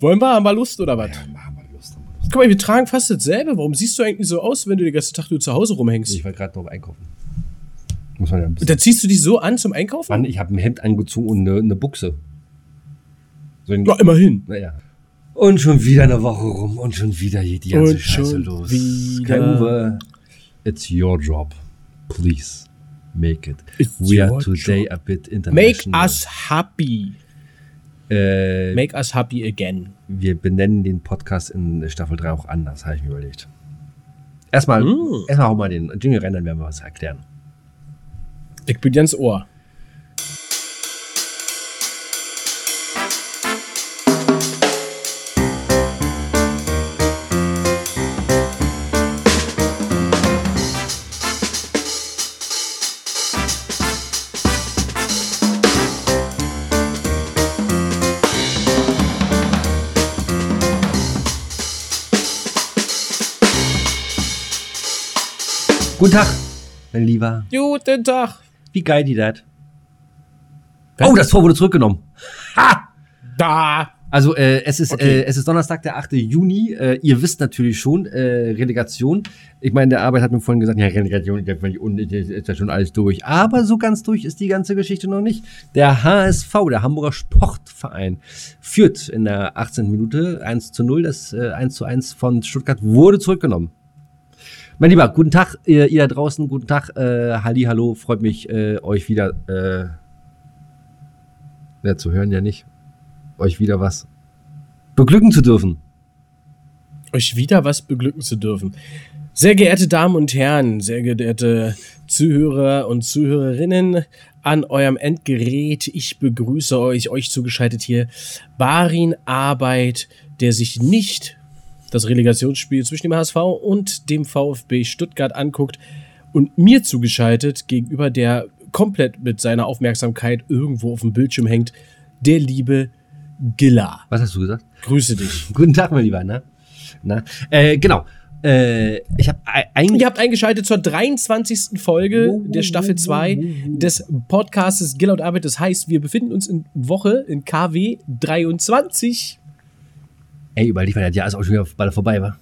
Wollen wir? Haben wir Lust oder was? Ja, machen wir Lust. Haben wir Lust. Guck mal, wir tragen fast dasselbe. Warum siehst du eigentlich so aus, wenn du den ganzen Tag nur zu Hause rumhängst? Ich war gerade noch einkaufen. Muss man ja ein Und bisschen. dann ziehst du dich so an zum Einkaufen? Mann, ich habe ein Hemd angezogen und eine, eine Buchse. So ein, Ja, immerhin. Naja. Und schon wieder eine Woche rum und schon wieder geht die ganze Und Scheiße schon los. wieder. Kai Uwe, it's your job. Please make it. It's We are today job. a bit Make international. us happy. Äh, Make us happy again. wir benennen den Podcast in Staffel 3 auch anders, habe ich mir überlegt. Erstmal, Mm. erstmal hau mal den Jingle rein, dann werden wir was erklären. Ich bin ganz Ohr. Guten Tag, mein Lieber. Guten Tag. Wie geil die das? Oh, das Tor wurde zurückgenommen. Ha! Da. Also äh, es ist Okay. äh, es ist Donnerstag, der 8. Juni. Äh, ihr wisst natürlich schon äh, Relegation. Ich meine, der Arbeit hat mir vorhin gesagt, ja Relegation, ist ja schon alles durch. Aber so ganz durch ist die ganze Geschichte noch nicht. Der HSV, der Hamburger Sportverein, führt in der 18. Minute 1 zu 0. Das äh, 1 zu 1 von Stuttgart wurde zurückgenommen. Mein Lieber, guten Tag, ihr, ihr da draußen, guten Tag, äh, Halli, hallo, freut mich, äh, euch wieder äh, ja, zu hören ja nicht, euch wieder was beglücken zu dürfen. euch wieder was beglücken zu dürfen. Sehr geehrte Damen und Herren, sehr geehrte Zuhörer und Zuhörerinnen an eurem Endgerät, ich begrüße euch, euch zugeschaltet hier, Barin Arbeit, der sich nicht das Relegationsspiel zwischen dem HSV und dem VfB Stuttgart anguckt und mir zugeschaltet gegenüber der komplett mit seiner Aufmerksamkeit irgendwo auf dem Bildschirm hängt, der liebe Gilla. Was hast du gesagt? Grüße dich. Guten Tag, mein Lieber, na? Na? Äh, genau. Äh, ich habe eigentlich. Ihr habt eingeschaltet zur 23. Folge der Staffel 2 des Podcastes Gill und Arbeit. Das heißt, wir befinden uns in Woche in KW 23. Ey, überleg mal, das Jahr ist auch schon wieder bald vorbei, wa?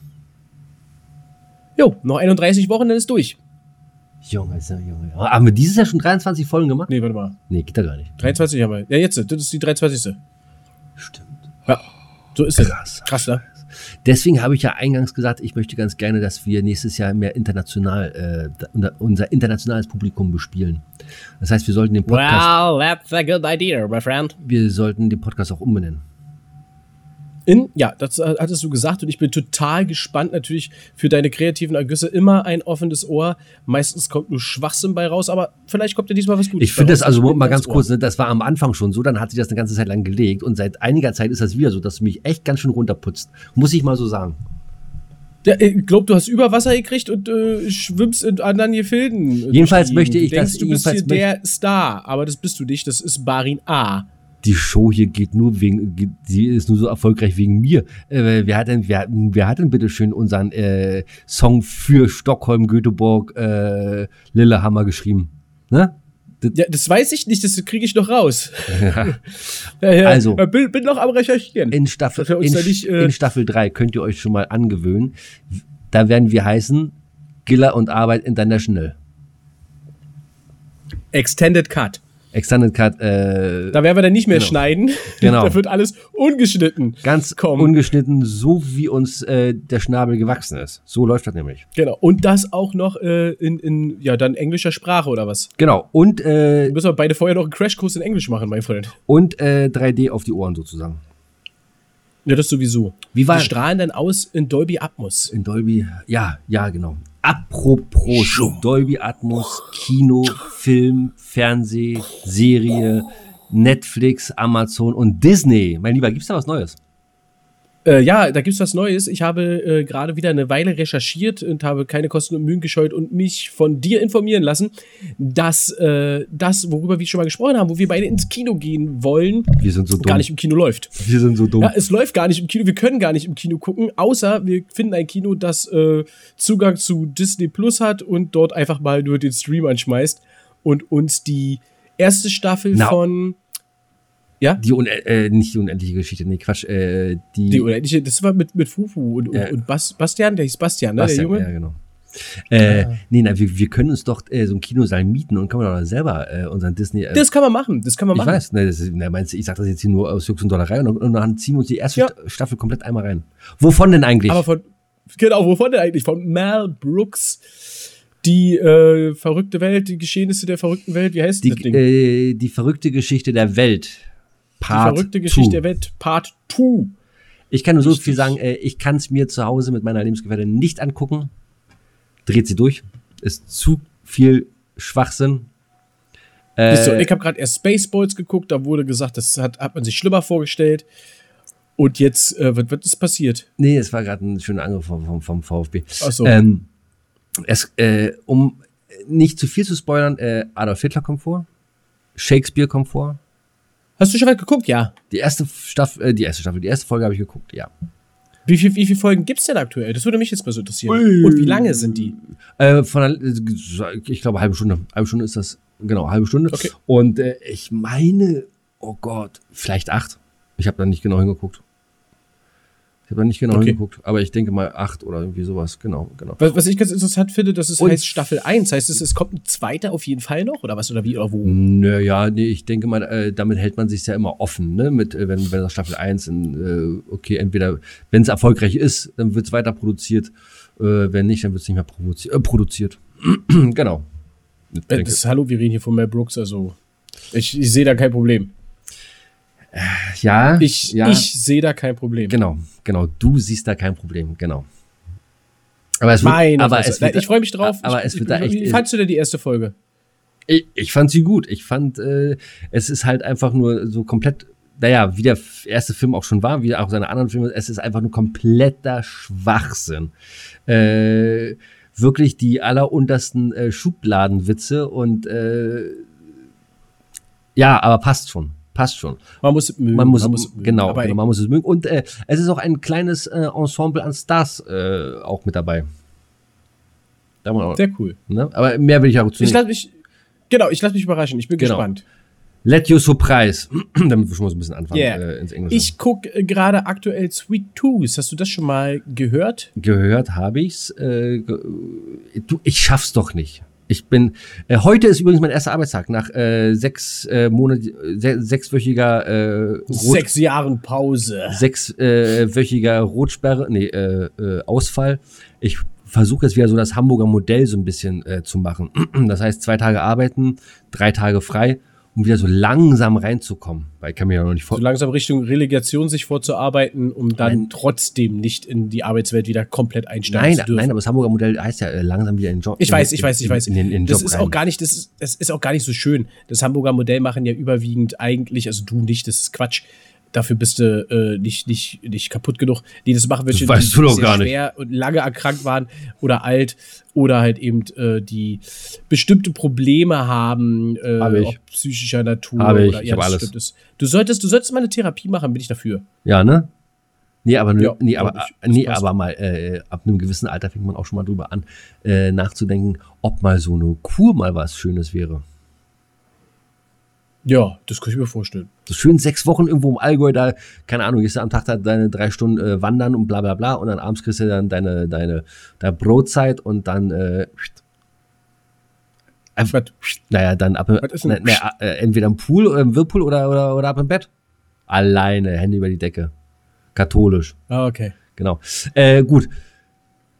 Jo, noch 31 Wochen, dann ist durch. Junge, ist ja, Junge. Haben wir dieses Jahr schon 23 Folgen gemacht? Nee, warte mal. Nee, geht da gar nicht. 23 haben wir. Ja, jetzt, das ist die 23. Stimmt. Ja, so ist es. Krass. Krass, ne? Deswegen habe ich ja eingangs gesagt, ich möchte ganz gerne, dass wir nächstes Jahr mehr international, äh, unser- unser internationales Publikum bespielen. Das heißt, wir sollten den Podcast, Well, that's a good idea, my friend. wir sollten den Podcast auch umbenennen. In, ja, das äh, hattest du gesagt und ich bin total gespannt natürlich für deine kreativen Ergüsse. Immer ein offenes Ohr. Meistens kommt nur Schwachsinn bei raus, aber vielleicht kommt ja diesmal was Gutes. Ich finde bei das also mal ganz kurz, ne, das war am Anfang schon so, dann hat sich das eine ganze Zeit lang gelegt und seit einiger Zeit ist das wieder so, dass du mich echt ganz schön runterputzt. Muss ich mal so sagen. Ja, ich glaube, du hast Überwasser gekriegt und äh, schwimmst in anderen Gefilden. Jedenfalls möchte ich, du denkst, dass- du bist hier der Star, aber das bist du nicht. Das ist Barin A. Die Show hier geht nur wegen, sie ist nur so erfolgreich wegen mir. Äh, wer hat denn, wer, wer hat denn bitte schön unseren äh, Song für Stockholm, Göteborg, äh, Lillehammer geschrieben? Ne? Ja, das weiß ich nicht, das kriege ich noch raus. Ja, ja, Also. äh, bin, bin noch am Recherchieren. In Staffel, in, nicht, äh, in Staffel 3 könnt ihr euch schon mal angewöhnen. Da werden wir heißen Giller und Arbeit International. Extended Cut. Extended Cut, äh, Da werden wir dann nicht mehr Genau. schneiden. Genau. da wird alles ungeschnitten. ganz kommen. ungeschnitten, so wie uns äh, der Schnabel gewachsen ist. So läuft das nämlich. Genau. Und das auch noch äh, in, in, ja, dann englischer Sprache oder was? Genau. Und, äh, Müssen wir beide vorher noch einen Crashkurs in Englisch machen, mein Freund. und äh, 3D auf die Ohren sozusagen. Ja, das sowieso. Wie war- Wir strahlen dann aus in Dolby Atmos. In Dolby, ja, ja, genau. Apropos Dolby Atmos, Kino, Film, Fernseh, Serie, Netflix, Amazon und Disney. Mein Lieber, gibt's da was Neues? Äh, ja, da gibt's was Neues. Ich habe äh, gerade wieder eine Weile recherchiert und habe keine Kosten und Mühen gescheut und mich von dir informieren lassen, dass äh, das, worüber wir schon mal gesprochen haben, wo wir beide ins Kino gehen wollen, Wir sind so dumm. gar nicht im Kino läuft. Wir sind so dumm. Ja, es läuft gar nicht im Kino. Wir können gar nicht im Kino gucken, außer wir finden ein Kino, das äh, Zugang zu Disney Plus hat und dort einfach mal nur den Stream anschmeißt und uns die erste Staffel Na. von Ja? Die, un äh, nicht die unendliche Geschichte, nee, Quatsch, äh, die, Die unendliche, das war mit, mit Fufu und, Ja. und Bas, Bastian, der hieß Bastian, ne, Bastian, der Junge? Ja, genau. Äh, Ah. Nee, nein, wir, wir können uns doch äh, so einen Kinosaal mieten und können wir doch selber äh, unseren Disney. Äh, Das kann man machen, das kann man ich machen. weiß, ne, das ist, ne, meinst ich sag das jetzt hier nur aus Jux und Dollerei und, und dann ziehen wir uns die erste Ja. Sta- Staffel komplett einmal rein. Wovon denn eigentlich? Aber von, genau, wovon denn eigentlich? Von Mel Brooks, die äh, verrückte Welt, die Geschehnisse der verrückten Welt, wie heißt die, das Ding? äh, die verrückte Geschichte der Welt. Die Part verrückte Geschichte two. der Welt, Part 2. Ich kann nur so Richtig. viel sagen, äh, ich kann es mir zu Hause mit meiner Lebensgefährtin nicht angucken. Dreht sie durch. Ist zu viel Schwachsinn. Siehst du, Äh, ich habe gerade erst Spaceballs geguckt, da wurde gesagt, das hat, hat man sich schlimmer vorgestellt. Und jetzt, äh, was, was ist passiert? nee, es war gerade ein schöner Angriff vom, vom, vom VfB. Ach so. Ähm, es, äh, um nicht zu viel zu spoilern, äh, Adolf Hitler kommt vor. Shakespeare kommt vor. Hast du schon weit geguckt? Ja. Die erste Staffel, äh, die erste Staffel, die erste Folge habe ich geguckt, ja. Wie, viel, wie viele Folgen gibt's denn aktuell? Das würde mich jetzt mal so interessieren. Ui. Und wie lange sind die? Äh, von einer, ich glaube, halbe Stunde. Halbe Stunde ist das, genau, halbe Stunde. Okay. Und äh, ich meine, oh Gott, vielleicht acht. Ich habe da nicht genau hingeguckt. Ich habe da nicht genau Okay. hingeguckt, aber ich denke mal acht oder irgendwie sowas. Genau, genau. Was, was ich ganz interessant finde, dass es Und- heißt Staffel 1. Heißt es, es kommt ein zweiter auf jeden Fall noch? Oder was? Oder wie? Oder wo? Naja, nee, ich denke mal, äh, damit hält man sich ja immer offen, ne? Mit, äh, wenn, wenn das Staffel 1 in, äh, okay, entweder, wenn es erfolgreich ist, dann wird es weiter produziert. Äh, wenn nicht, dann wird es nicht mehr provozi- äh, produziert. genau. Äh, Das ist, hallo, wir reden hier von Mel Brooks, also ich, ich sehe da kein Problem. Ja, Ich, ja, ich sehe da kein Problem. genau, genau. Du siehst da kein Problem, genau. Aber es wird, Meine aber Fresse. es wird, Nein, ich freue mich drauf. Aber ich, es wird ich, da echt. Wie fandst du denn die erste Folge? Ich, ich fand sie gut. Ich fand, äh, es ist halt einfach nur so komplett, naja, wie der erste Film auch schon war, wie auch seine anderen Filme, es ist einfach nur kompletter Schwachsinn. Äh, wirklich die alleruntersten äh, Schubladenwitze und äh, ja, aber passt schon. Passt schon. Man muss es mögen. Man muss, es mögen. genau, genau, man muss es mögen. Und äh, es ist auch ein kleines äh, Ensemble an Stars äh, auch mit dabei. Da muss man auch, sehr cool. ne? Aber mehr will ich auch zu Ich lasse mich, genau, ich lasse mich überraschen. Ich bin Genau. gespannt. Let you surprise. Damit wir schon mal so ein bisschen anfangen Yeah. äh, ins Englische. Ich gucke gerade aktuell Sweet Tooth. Hast du das schon mal gehört? Gehört habe ich's. Äh, ge- du, ich schaff's doch nicht. Ich bin. Äh, heute ist übrigens mein erster Arbeitstag nach äh, sechs äh, Monat, se sechswöchiger äh, Rot, Sechs Jahren Pause. sechswöchiger Rotsperre, nee, äh, äh, Ausfall. Ich versuche jetzt wieder so das Hamburger Modell so ein bisschen äh, zu machen. Das heißt, zwei Tage arbeiten, drei Tage frei, um wieder so langsam reinzukommen. Weil ich kann mir ja noch nicht vor So langsam Richtung Relegation sich vorzuarbeiten, um dann Nein. trotzdem nicht in die Arbeitswelt wieder komplett einsteigen Nein, zu dürfen. nein, aber das Hamburger Modell heißt ja äh, langsam wieder in den Job. Ich in- weiß, ich weiß, ich in- weiß. In, den, in den das Job ist rein. auch gar nicht, das ist, das ist auch gar nicht so schön. Das Hamburger Modell machen ja überwiegend eigentlich, also du nicht, das ist Quatsch. Dafür bist du äh, nicht, nicht, nicht kaputt genug. Die das machen welche, Das weißt die du sehr gar nicht. schwer und lange erkrankt waren oder alt oder halt eben äh, die bestimmte Probleme haben, äh, Hab ich. ob psychischer Natur Hab ich, oder ich hab das alles. Das- Du solltest, du solltest mal eine Therapie machen, bin ich dafür. Ja, ne? Nee, aber, Ja, nee, aber, ich. Das nee, aber mal äh, ab einem gewissen Alter fängt man auch schon mal drüber an, äh, nachzudenken, ob mal so eine Kur mal was Schönes wäre. Ja, das kann ich mir vorstellen. So schön sechs Wochen irgendwo im Allgäu, da, keine Ahnung, gehst du am Tag da deine drei Stunden äh, wandern und bla bla bla und dann abends kriegst du dann deine, deine, deine Brotzeit und dann äh, einfach, naja, dann ab, na, na, äh, entweder im Pool, im Whirlpool oder, oder, oder ab im Bett. Alleine, Hände über die Decke. Katholisch, Ah, okay. genau. Äh, gut.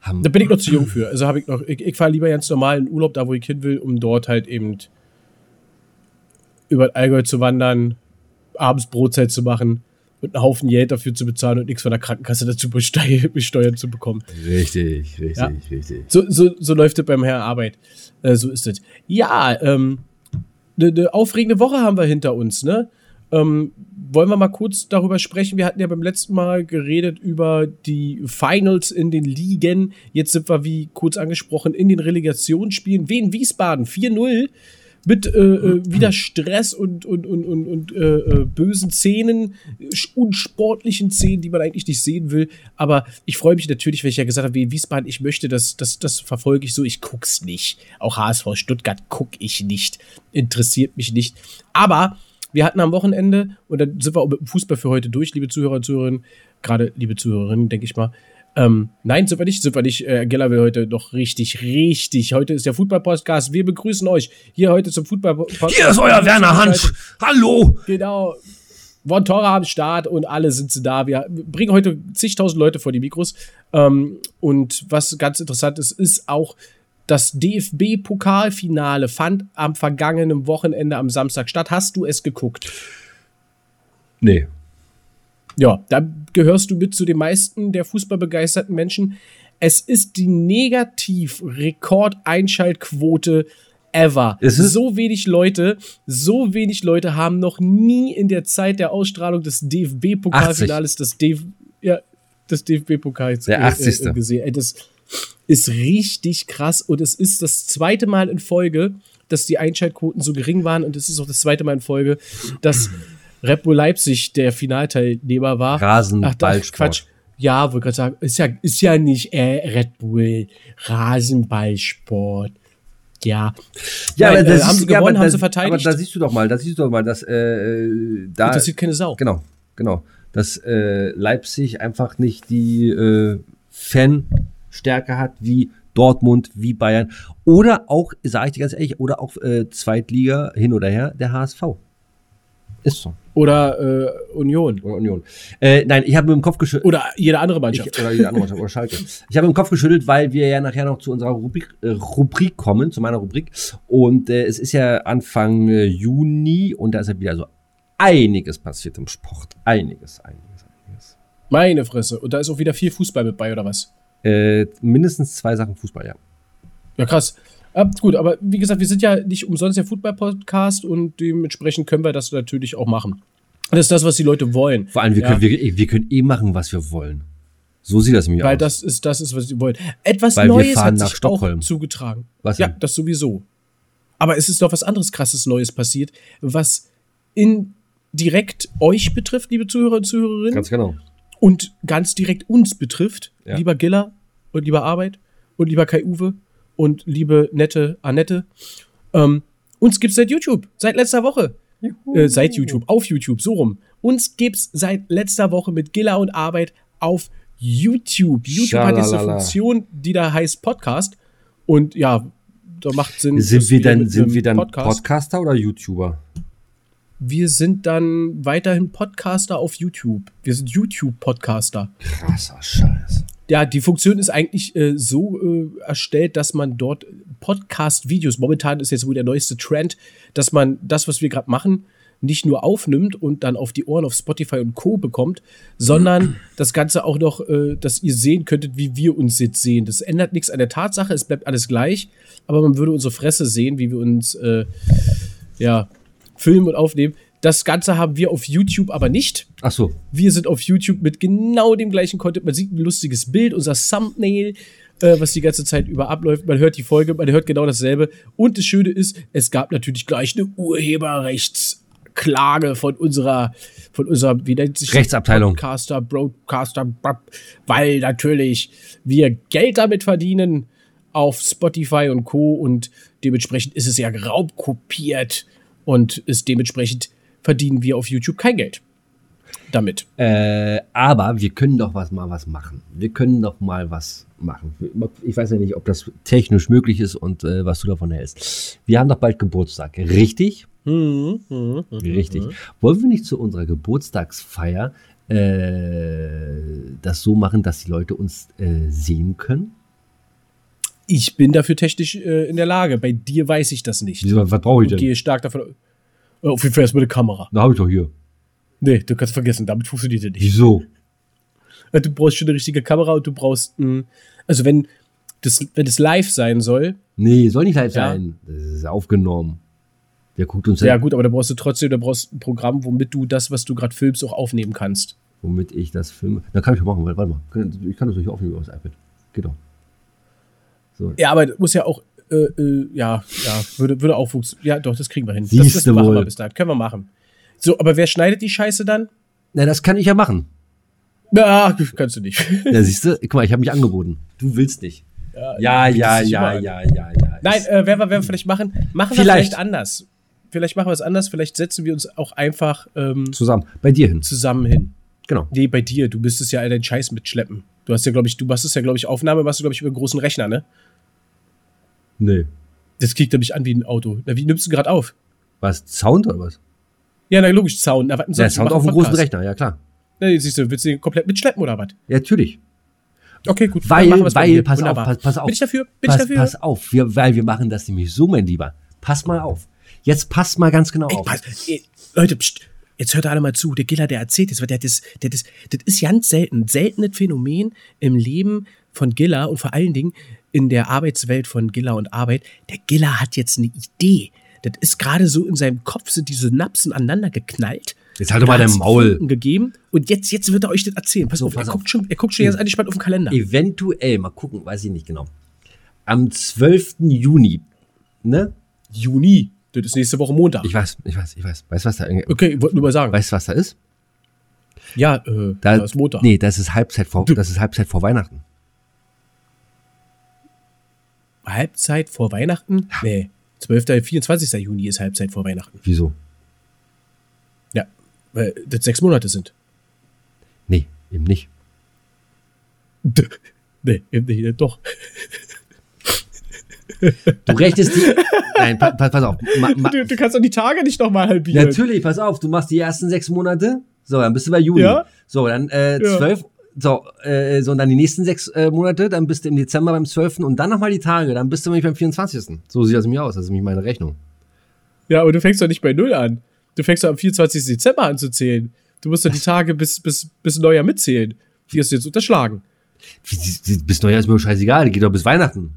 Haben, Da bin ich noch zu jung für. Also habe ich noch, ich, ich fahre lieber ganz normal in Urlaub, da wo ich hin will, um dort halt eben über den Allgäu zu wandern, abends Brotzeit zu machen und einen Haufen Geld dafür zu bezahlen und nichts von der Krankenkasse dazu besteu- besteuert zu bekommen. Richtig, richtig, Ja. richtig. So, so, so läuft es beim Herrn Arbeit. Äh, so ist es. Ja, ähm, eine ne aufregende Woche haben wir hinter uns, ne? Ähm, wollen wir mal kurz darüber sprechen? Wir hatten ja beim letzten Mal geredet über die Finals in den Ligen. Jetzt sind wir, wie kurz angesprochen, in den Relegationsspielen. Wien Wiesbaden 4-0 mit äh, äh, wieder Stress und, und, und, und, und äh, äh, bösen Szenen, unsportlichen Szenen, die man eigentlich nicht sehen will. Aber ich freue mich natürlich, weil ich ja gesagt habe, wie in Wiesbaden, ich möchte, das, das, das verfolge ich so, ich guck's nicht. Auch HSV Stuttgart guck ich nicht. Interessiert mich nicht. Aber Wir hatten am Wochenende, und dann sind wir auch mit dem Fußball für heute durch, liebe Zuhörer und Zuhörerinnen, gerade liebe Zuhörerinnen, denke ich mal. Ähm, nein, sind wir nicht, sind wir nicht. Äh, Geller will heute doch richtig, richtig. Heute ist der Fußball-Podcast. Wir begrüßen euch hier heute zum Fußball-Podcast. Hier ist euer Werner Hansch. Hallo. Genau. Von Tora am Start und alle sind sie da. Wir bringen heute zigtausend Leute vor die Mikros. Ähm, und was ganz interessant ist, ist auch das DFB-Pokalfinale fand am vergangenen Wochenende am Samstag statt. Hast du es geguckt? Nee. Ja, da gehörst du mit zu den meisten der fußballbegeisterten Menschen. Es ist die Negativ-Rekord-Einschaltquote ever. So wenig Leute, so wenig Leute haben noch nie in der Zeit der Ausstrahlung des DFB-Pokalfinales das, DF ja, das DFB-Pokals Der 80. äh, gesehen. Ey, Das ist richtig krass und es ist das zweite Mal in Folge, dass die Einschaltquoten so gering waren und es ist auch das zweite Mal in Folge, dass Red Bull Leipzig der Finalteilnehmer war. Rasenballsport. Quatsch. Ja, wollte gerade sagen, ist ja, ist ja nicht äh, Red Bull, Rasenballsport. Ja. Ja, Nein, aber da äh, haben sie ja, gewonnen, da- haben sie verteidigt. Aber da siehst du doch mal, da siehst du doch mal, dass äh, da Interessiert keine Sau. Genau, genau. Dass äh, Leipzig einfach nicht die äh, Fanstärke hat wie Dortmund, wie Bayern. Oder auch, sage ich dir ganz ehrlich, oder auch äh, Zweitliga hin oder her, der HSV. Ist so. Oder äh, Union. Oder Union. Äh, nein, ich habe mit dem Kopf geschüttelt. Oder jede andere Mannschaft. Ich, oder die andere Mannschaft, oder Schalke. Ich habe im Kopf geschüttelt, weil wir ja nachher noch zu unserer Rubrik, äh, Rubrik kommen, zu meiner Rubrik. Und äh, es ist ja Anfang äh, Juni und da ist ja wieder so einiges passiert im Sport. Einiges, einiges, einiges. Meine Fresse. Und da ist auch wieder viel Fußball mit bei, oder was? Äh, mindestens zwei Sachen Fußball, ja. Ja, krass. Ah, gut, aber wie gesagt, wir sind ja nicht umsonst der Football-Podcast und dementsprechend können wir das natürlich auch machen. Das ist das, was die Leute wollen. Vor allem, wir, Ja. können, wir, wir können eh machen, was wir wollen. So sieht das nämlich Weil aus. das ist, das ist, was sie wollen. Etwas Weil Neues hat nach sich Stockholm. auch zugetragen. Was ja, das sowieso. Aber es ist doch was anderes krasses Neues passiert, was in direkt euch betrifft, liebe Zuhörer und Zuhörerinnen, Ganz genau. und ganz direkt uns betrifft, Ja. lieber Giller und lieber Arbeit und lieber Kai Uwe und liebe nette Annette. Ähm, uns gibt's seit YouTube, seit letzter Woche. Äh, seit YouTube, auf YouTube, so rum. Uns gibt's seit letzter Woche mit Giller und Arbeit auf YouTube. YouTube hat jetzt eine Schalalala. Funktion, die da heißt Podcast. Und ja, da macht Sinn. Sind wir wieder dann, sind wir dann Podcast. Podcaster oder YouTuber? Wir sind dann weiterhin Podcaster auf YouTube. Wir sind YouTube-Podcaster. Krasser Scheiß. Ja, die Funktion ist eigentlich äh, so äh, erstellt, dass man dort Podcast-Videos, momentan ist jetzt wohl der neueste Trend, dass man das, was wir gerade machen, nicht nur aufnimmt und dann auf die Ohren auf Spotify und Co. bekommt, sondern das Ganze auch noch, äh, dass ihr sehen könntet, wie wir uns jetzt sehen. Das ändert nichts an der Tatsache, es bleibt alles gleich, aber man würde unsere Fresse sehen, wie wir uns äh, ja, filmen und aufnehmen. Das Ganze haben wir auf YouTube aber nicht. Ach so. Wir sind auf YouTube mit genau dem gleichen Content. Man sieht ein lustiges Bild, unser Thumbnail, äh, was die ganze Zeit über abläuft. Man hört die Folge, man hört genau dasselbe. Und das Schöne ist, es gab natürlich gleich eine Urheberrechtsklage von unserer, von unserer, wie nennt sich das? Rechtsabteilung. Broadcaster, brab, weil natürlich wir Geld damit verdienen auf Spotify und Co. Und dementsprechend ist es ja raubkopiert und ist dementsprechend verdienen wir auf YouTube kein Geld damit. Äh, aber wir können doch was mal was machen. Wir können doch mal was machen. Ich weiß ja nicht, ob das technisch möglich ist und äh, was du davon hältst. Wir haben doch bald Geburtstag, richtig? Richtig. Wollen wir nicht zu unserer Geburtstagsfeier äh, das so machen, dass die Leute uns äh, sehen können? Ich bin dafür technisch äh, in der Lage. Bei dir weiß ich das nicht. Wieso, was brauche ich denn? gehe stark davon. Äh, Auf jeden Fall erstmal eine Kamera. Da habe ich doch hier. Nee, du kannst vergessen, damit funktioniert er nicht. Wieso? Äh, Du brauchst schon eine richtige Kamera und du brauchst ein, also wenn das, wenn es live sein soll, Nee, soll nicht live Ja. sein. Das ist aufgenommen. Wer guckt uns ja denn, gut, aber da brauchst du trotzdem, da brauchst du ein Programm, womit du das, was du gerade filmst, auch aufnehmen kannst. womit ich das filme? Da kann ich doch machen. Warte mal. Ich kann das durch aufnehmen über das iPad. Geht doch. So. Ja, aber das muss ja auch, äh, äh, ja, ja, würde, würde auch funktionieren. Ja, doch, das kriegen wir hin. das, Siehste das machen wohl. wir bis dahin. Können wir machen. So, aber wer schneidet die Scheiße dann? Na, das kann ich ja machen. Na, kannst du nicht. Ja, siehst du? Guck mal, ich habe mich angeboten. Du willst nicht. Ja, ja, ja, ja, ja, ja. Nein, äh, werden wir, werden wir vielleicht machen. Machen wir Vielleicht. vielleicht anders. vielleicht machen wir es anders. Vielleicht setzen wir uns auch einfach ähm, Zusammen. Bei dir hin. zusammen hin. Genau. Nee, bei dir. Du bist es ja all deinen Scheiß mitschleppen. Du hast ja, glaube ich, du machst es ja, glaube ich, Aufnahme, machst du, glaube ich, über einen großen Rechner, ne? Nee. Das klingt nämlich an wie ein Auto. Na, wie nimmst du gerade auf? Was? Sound oder was? Ja, na logisch, Sound. Na, Ja, Sound auf dem Podcast. großen Rechner, ja klar. Na, siehst du, willst du den komplett mitschleppen oder was? Ja, natürlich. Okay, gut. Weil, weil, pass Wunderbar. auf, pass, pass auf. Bin ich dafür? Bin pass, ich dafür? Pass auf, wir, weil wir machen das nämlich so, mein Lieber. Pass mal auf. Jetzt passt mal ganz genau Ey, auf. pass, Leute, pst, jetzt hört alle mal zu. Der Giller, der erzählt jetzt, weil der das, der das, das ist ganz selten, seltenes Phänomen im Leben von Giller und vor allen Dingen in der Arbeitswelt von Giller und Arbeit. Der Giller hat jetzt eine Idee. Das ist gerade so in seinem Kopf sind die Synapsen aneinander geknallt. Jetzt halt doch mal dein Maul. Gegeben und jetzt, jetzt wird er euch das erzählen. Pass So, auf, pass er, auf. Guckt schon, er guckt schon jetzt eigentlich mal auf den Kalender. Eventuell, mal gucken, weiß ich nicht genau. Am 12. Juni, ne? Juni. Das ist nächste Woche Montag. Ich weiß, ich weiß, ich weiß. Weißt du, was da, okay, ich wollte nur mal sagen. weißt du, was da ist? ja, äh, Da, da ist Montag. Nee, das ist Halbzeit vor, das ist Halbzeit vor Weihnachten. Halbzeit vor Weihnachten? Nee. 12. 24. Juni ist Halbzeit vor Weihnachten. Wieso? Ja, weil das sechs Monate sind. Nee, eben nicht. nee, eben nicht, doch. Du rechnest die. Nein, pa, pa, pass auf. Ma, ma, Du, du kannst doch die Tage nicht nochmal halbieren. natürlich, pass auf. Du machst die ersten sechs Monate. So, dann bist du bei Juni. Ja. So, dann äh, Ja. zwölf. So, äh, so, und dann die nächsten sechs äh, Monate, dann bist du im Dezember beim 12. und dann nochmal die Tage, dann bist du nämlich beim 24. So sieht das mir aus, das ist nämlich meine Rechnung. Ja, aber du fängst doch nicht bei Null an. Du fängst doch am 24. Dezember an zu zählen. Du musst doch die Tage bis, bis, bis Neujahr mitzählen. Die hast du jetzt unterschlagen. Bis Neujahr ist mir scheißegal, geht doch bis Weihnachten.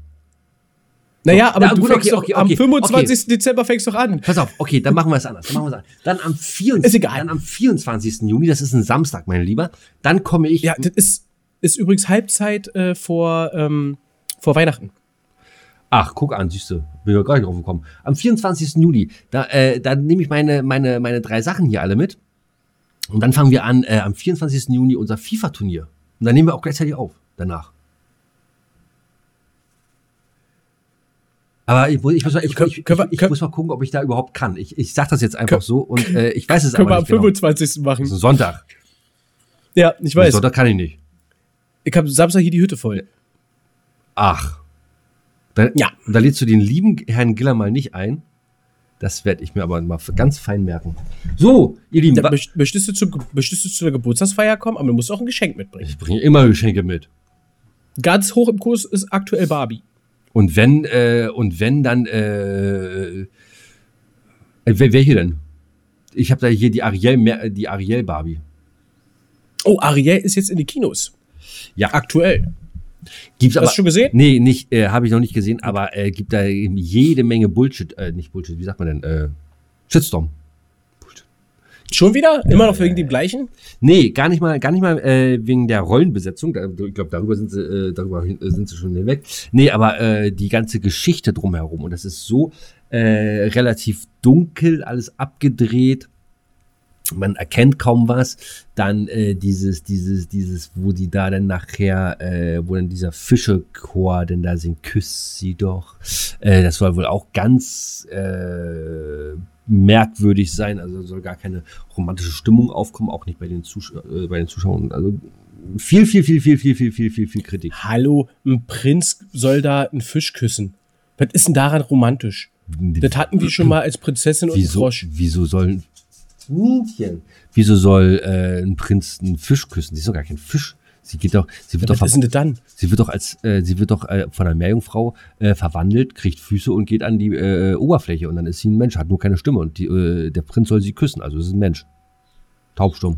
Naja, aber Ja, du gut, fängst okay, doch okay, am okay, 25. Dezember fängst doch an. Pass auf, okay, dann machen wir es anders. Dann, machen wir es anders. dann, am 24, Ist egal. dann am 24. Juni, das ist ein Samstag, mein Lieber, dann komme ich. Ja, das ist, ist übrigens Halbzeit äh, vor, ähm, vor Weihnachten. Ach, guck an, siehst du, bin ja gar nicht drauf gekommen. Am 24. Juli, da, äh, da nehme ich meine, meine, meine drei Sachen hier alle mit. Und dann fangen wir an, äh, am 24. Juni unser FIFA-Turnier. Und dann nehmen wir auch gleichzeitig auf, danach. Aber ich, muss- ich, muss, mal, ich, Können- ich, ich, können ich muss mal gucken, ob ich da überhaupt kann. Ich, ich sag das jetzt einfach Können- so und äh, ich weiß es Können wir aber am nicht genau. 25. machen. Das ist ein Sonntag. Ja, ich weiß. Sonntag kann ich nicht. Ich habe Samstag hier die Hütte voll. Ach. Dann, Ja. Und da lädst du den lieben Herrn Giller mal nicht ein. Das werde ich mir aber mal ganz fein merken. So, ihr Lieben, möchtest, du zu, möchtest du zu der Geburtstagsfeier kommen, aber du musst auch ein Geschenk mitbringen. ich bringe immer Geschenke mit. Ganz hoch im Kurs ist aktuell Barbie. Und wenn, äh, und wenn dann, äh, äh, wel- welche denn? Ich habe da hier die Ariel, Mer- die Ariel Barbie. Oh, Ariel ist jetzt in die Kinos. Ja. Aktuell. Gibt's aber, Hast du schon gesehen? Nee, nicht, äh, habe ich noch nicht gesehen, aber äh, gibt da eben jede Menge Bullshit, äh, nicht Bullshit, wie sagt man denn, äh, Shitstorm. Schon wieder? Immer noch wegen dem gleichen? Nee, gar nicht mal, gar nicht mal äh, wegen der Rollenbesetzung. Da, ich glaube, darüber sind sie, äh, darüber äh, sind sie schon hinweg. Nee, aber äh, die ganze Geschichte drumherum. Und das ist so äh, relativ dunkel, alles abgedreht. Man erkennt kaum was. Dann äh, dieses, dieses, dieses, wo die da dann nachher, äh, wo dann dieser Fischechor denn da singt, küsst sie doch. Äh, das soll wohl auch ganz äh, merkwürdig sein. Also soll gar keine romantische Stimmung aufkommen, auch nicht bei den, Zusch äh, bei den Zuschauern. Also viel, viel, viel, viel, viel, viel, viel, viel, viel Kritik. Hallo, ein Prinz soll da einen Fisch küssen. Was ist denn daran romantisch? Das hatten wir schon mal als Prinzessin und Wieso, Frosch. wieso soll Nietchen. Wieso soll äh, ein Prinz einen Fisch küssen? Sie ist doch gar kein Fisch. Sie geht doch, sie wird Was doch, ist denn das dann? sie wird doch als, äh, sie wird doch äh, von einer Meerjungfrau äh, verwandelt, kriegt Füße und geht an die äh, Oberfläche und dann ist sie ein Mensch, hat nur keine Stimme und die, äh, der Prinz soll sie küssen, also es ist ein Mensch. Taubstumm.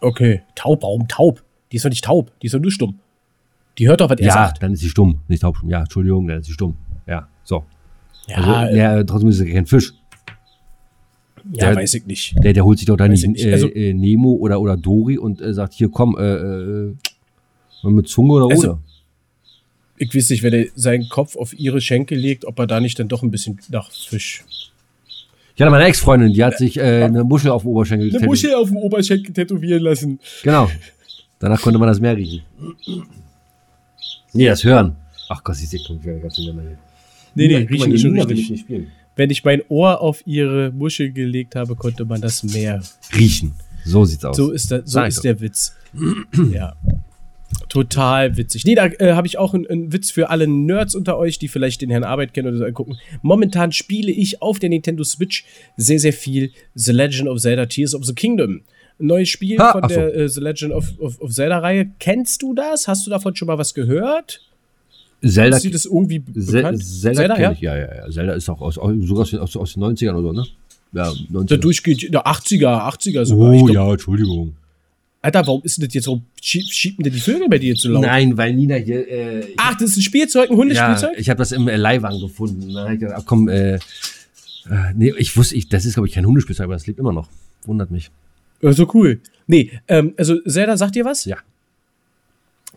Okay, taub, warum taub? Die ist doch nicht taub, die ist doch nur stumm. Die hört doch, was er Ja, sagt. dann ist sie stumm, nicht taubstumm. Ja, Entschuldigung, dann ist sie stumm. Ja, so. Ja, Also, äh, ja, trotzdem ist sie kein Fisch. Ja der- weiß ich nicht. Der, der holt sich doch da Weiß nicht ich nicht. äh, Also- äh, Nemo oder, oder Dori und äh, sagt, hier komm, äh, äh, mit Zunge oder Also- oder. Ich weiß nicht, wenn er seinen Kopf auf ihre Schenkel legt, ob er da nicht dann doch ein bisschen nach Fisch. Ich hatte meine Ex-Freundin, die hat sich äh, eine Muschel auf den Oberschenkel Eine. Muschel auf dem Oberschenkel tätowieren lassen. Genau. Danach konnte man das Meer riechen. Nee, das hören. Ach Gott, ich sehe schon wieder ganz durcheinander hier. Nee, nee, riechen ist schon richtig. ich nicht spielen. Wenn ich mein Ohr auf ihre Muschel gelegt habe, konnte man das Meer Riechen. So sieht's aus. So ist, der, so ist der Witz. ja. Total witzig. Nee, da äh, habe ich auch einen, Witz für alle Nerds unter euch, die vielleicht den Herrn Arbeit kennen oder so angucken. Momentan spiele ich auf der Nintendo Switch sehr, sehr viel The Legend of Zelda Tears of the Kingdom. Ein neues Spiel Ha, von so. der äh, The Legend of, of, of Zelda-Reihe. Kennst du das? Hast du davon schon mal was gehört? Zelda, dir das irgendwie Ze-? Zelda, kenn ja? ich, ja, ja, ja. Zelda ist auch aus, sogar aus, den- aus, aus den 90ern oder so, ne? Ja, 90er. Der durchgeht, der 80er, 80er sogar. Oh glaub, ja, Entschuldigung. Alter, warum ist denn das jetzt so? Schieb, schieben denn die Vögel bei dir zu laut? Nein, weil Nina hier. Äh, Ach, das ist ein Spielzeug, ein ja, Hundespielzeug? ich habe das im äh, Leihwagen gefunden. Da ich gedacht, ach komm, äh, äh, nee, ich wusste, ich, das ist glaube ich kein Hundespielzeug, aber das lebt immer noch. Wundert mich. Ja, so cool. Nee, ähm, also Zelda, sagt dir was? Ja.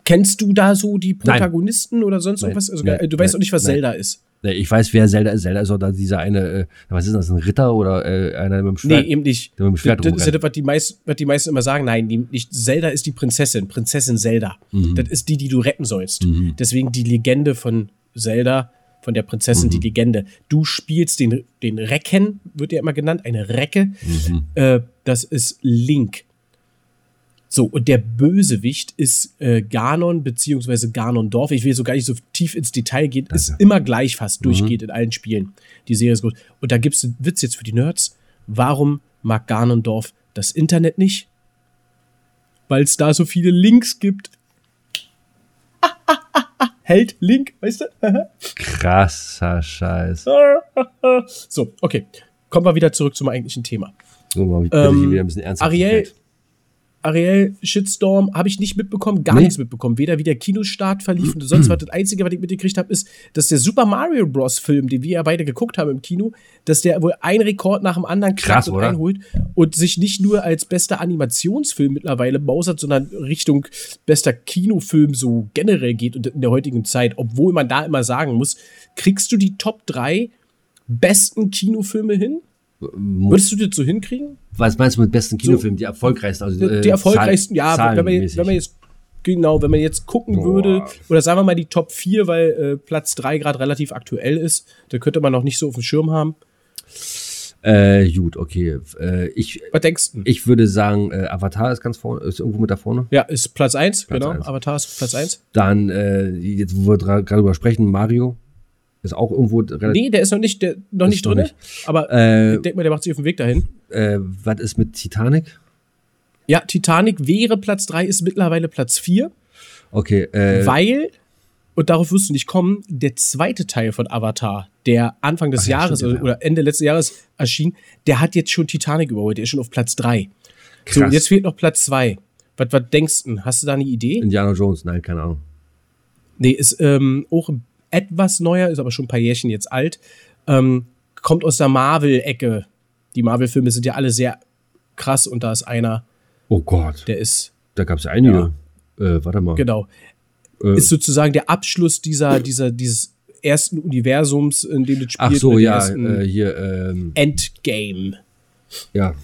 Kennst du da so die Protagonisten oder sonst Nein. irgendwas? Also, Nee. äh, du weißt Nein. auch nicht, was Nein. Zelda ist. Nee, Ich weiß, wer Zelda ist. Zelda ist auch da dieser eine, äh, was ist das, ein Ritter oder äh, einer mit dem Nee, Schwert? eben nicht. Der mit dem Schwert das, das ist das, was die, meist, was die meisten immer sagen. Nein, die, nicht. Zelda ist die Prinzessin. Prinzessin Zelda. Mhm. Das ist die, die du retten sollst. Deswegen die Legende von Zelda, von der Prinzessin, Mhm. die Legende. Du spielst den, den Recken, wird ja immer genannt, eine Recke. Mhm. Äh, das ist Link. So, und der Bösewicht ist äh, Ganon beziehungsweise Ganondorf. Ich will so gar nicht so tief ins Detail gehen. Ist Also. immer gleich fast Mhm. durchgeht in allen Spielen. Die Serie ist gut. Und da gibt es einen Witz jetzt für die Nerds. Warum mag Ganondorf das Internet nicht? Weil es da so viele Links gibt. Hält Link, weißt du? Krasser Scheiß. so, okay. Kommen wir wieder zurück zum eigentlichen Thema. So, bitte Ähm, hier wieder ein bisschen ernst. Ariel, Ariel Shitstorm habe ich nicht mitbekommen, gar Nee. nichts mitbekommen. Weder wie der Kinostart verlief und sonst was. Das Einzige, was ich mitgekriegt habe, ist, dass der Super Mario Bros. Film, den wir ja beide geguckt haben im Kino, dass der wohl einen Rekord nach dem anderen Krass, und oder? einholt und sich nicht nur als bester Animationsfilm mittlerweile mausert, sondern Richtung bester Kinofilm so generell geht und in der heutigen Zeit. Obwohl man da immer sagen muss, kriegst du die Top 3 besten Kinofilme hin? Würdest du das so hinkriegen? Was meinst du mit besten Kinofilmen? Die erfolgreichsten? Also, Die, äh, die erfolgreichsten, Zahl- ja, wenn man, jetzt, wenn man jetzt, genau, wenn man jetzt gucken Boah. würde, oder sagen wir mal die Top 4, weil äh, Platz 3 gerade relativ aktuell ist, da könnte man noch nicht so auf dem Schirm haben. Äh, gut, okay. Äh, ich, Was denkst du? ich würde sagen, äh, Avatar ist ganz vorne, ist irgendwo mit da vorne. Ja, ist Platz 1, Platz genau. eins. Avatar ist Platz 1. Dann, äh, jetzt, wo wir gerade drüber sprechen, Mario ist auch irgendwo relativ. Nee, der ist noch nicht, der, noch nicht drin. nicht. Aber Äh, ich denke mal, der macht sich auf den Weg dahin. Äh, was ist mit Titanic? Ja, Titanic wäre Platz 3, ist mittlerweile Platz 4, Okay, äh, weil, und darauf wirst du nicht kommen, der zweite Teil von Avatar, der Anfang des Ach ja, Jahres stimmt, ja. oder, Ende letzten Jahres erschien, der hat jetzt schon Titanic überholt, der ist schon auf Platz 3. So, Krass. und jetzt fehlt noch Platz 2. Was, was denkst du? Hast du da eine Idee? Indiana Jones, nein, keine Ahnung. Nee, ist ähm, auch etwas neuer, ist aber schon ein paar Jährchen jetzt alt. Ähm, kommt aus der Marvel-Ecke. Die Marvel-Filme sind ja alle sehr krass und da ist einer, Oh Gott, der ist, da gab es ja einige. Äh, warte mal. genau, Äh, ist sozusagen der Abschluss dieser, dieser, dieses ersten Universums, in dem das spielt. ach so, ja, äh, hier, ähm, Endgame. ja.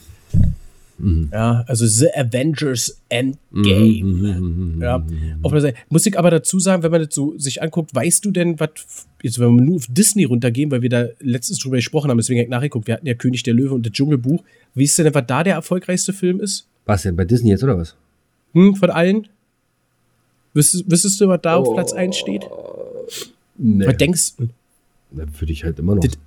Ja, also The Avengers Mhm, Endgame. Ja, auf der Seite. Muss ich aber dazu sagen, wenn man das so sich anguckt, weißt du denn, was, jetzt wenn wir nur auf Disney runtergehen, weil wir da letztens drüber gesprochen haben, deswegen habe ich nachgeguckt, wir hatten ja König der Löwe und das Dschungelbuch. Wie ist denn, was da der erfolgreichste Film ist? Was denn, bei Disney jetzt oder was? Hm, von allen? Wüsstest, wüsstest du, was da auf Platz 1 steht? Nee. Was denkst du? Da würde ich halt immer noch, Das-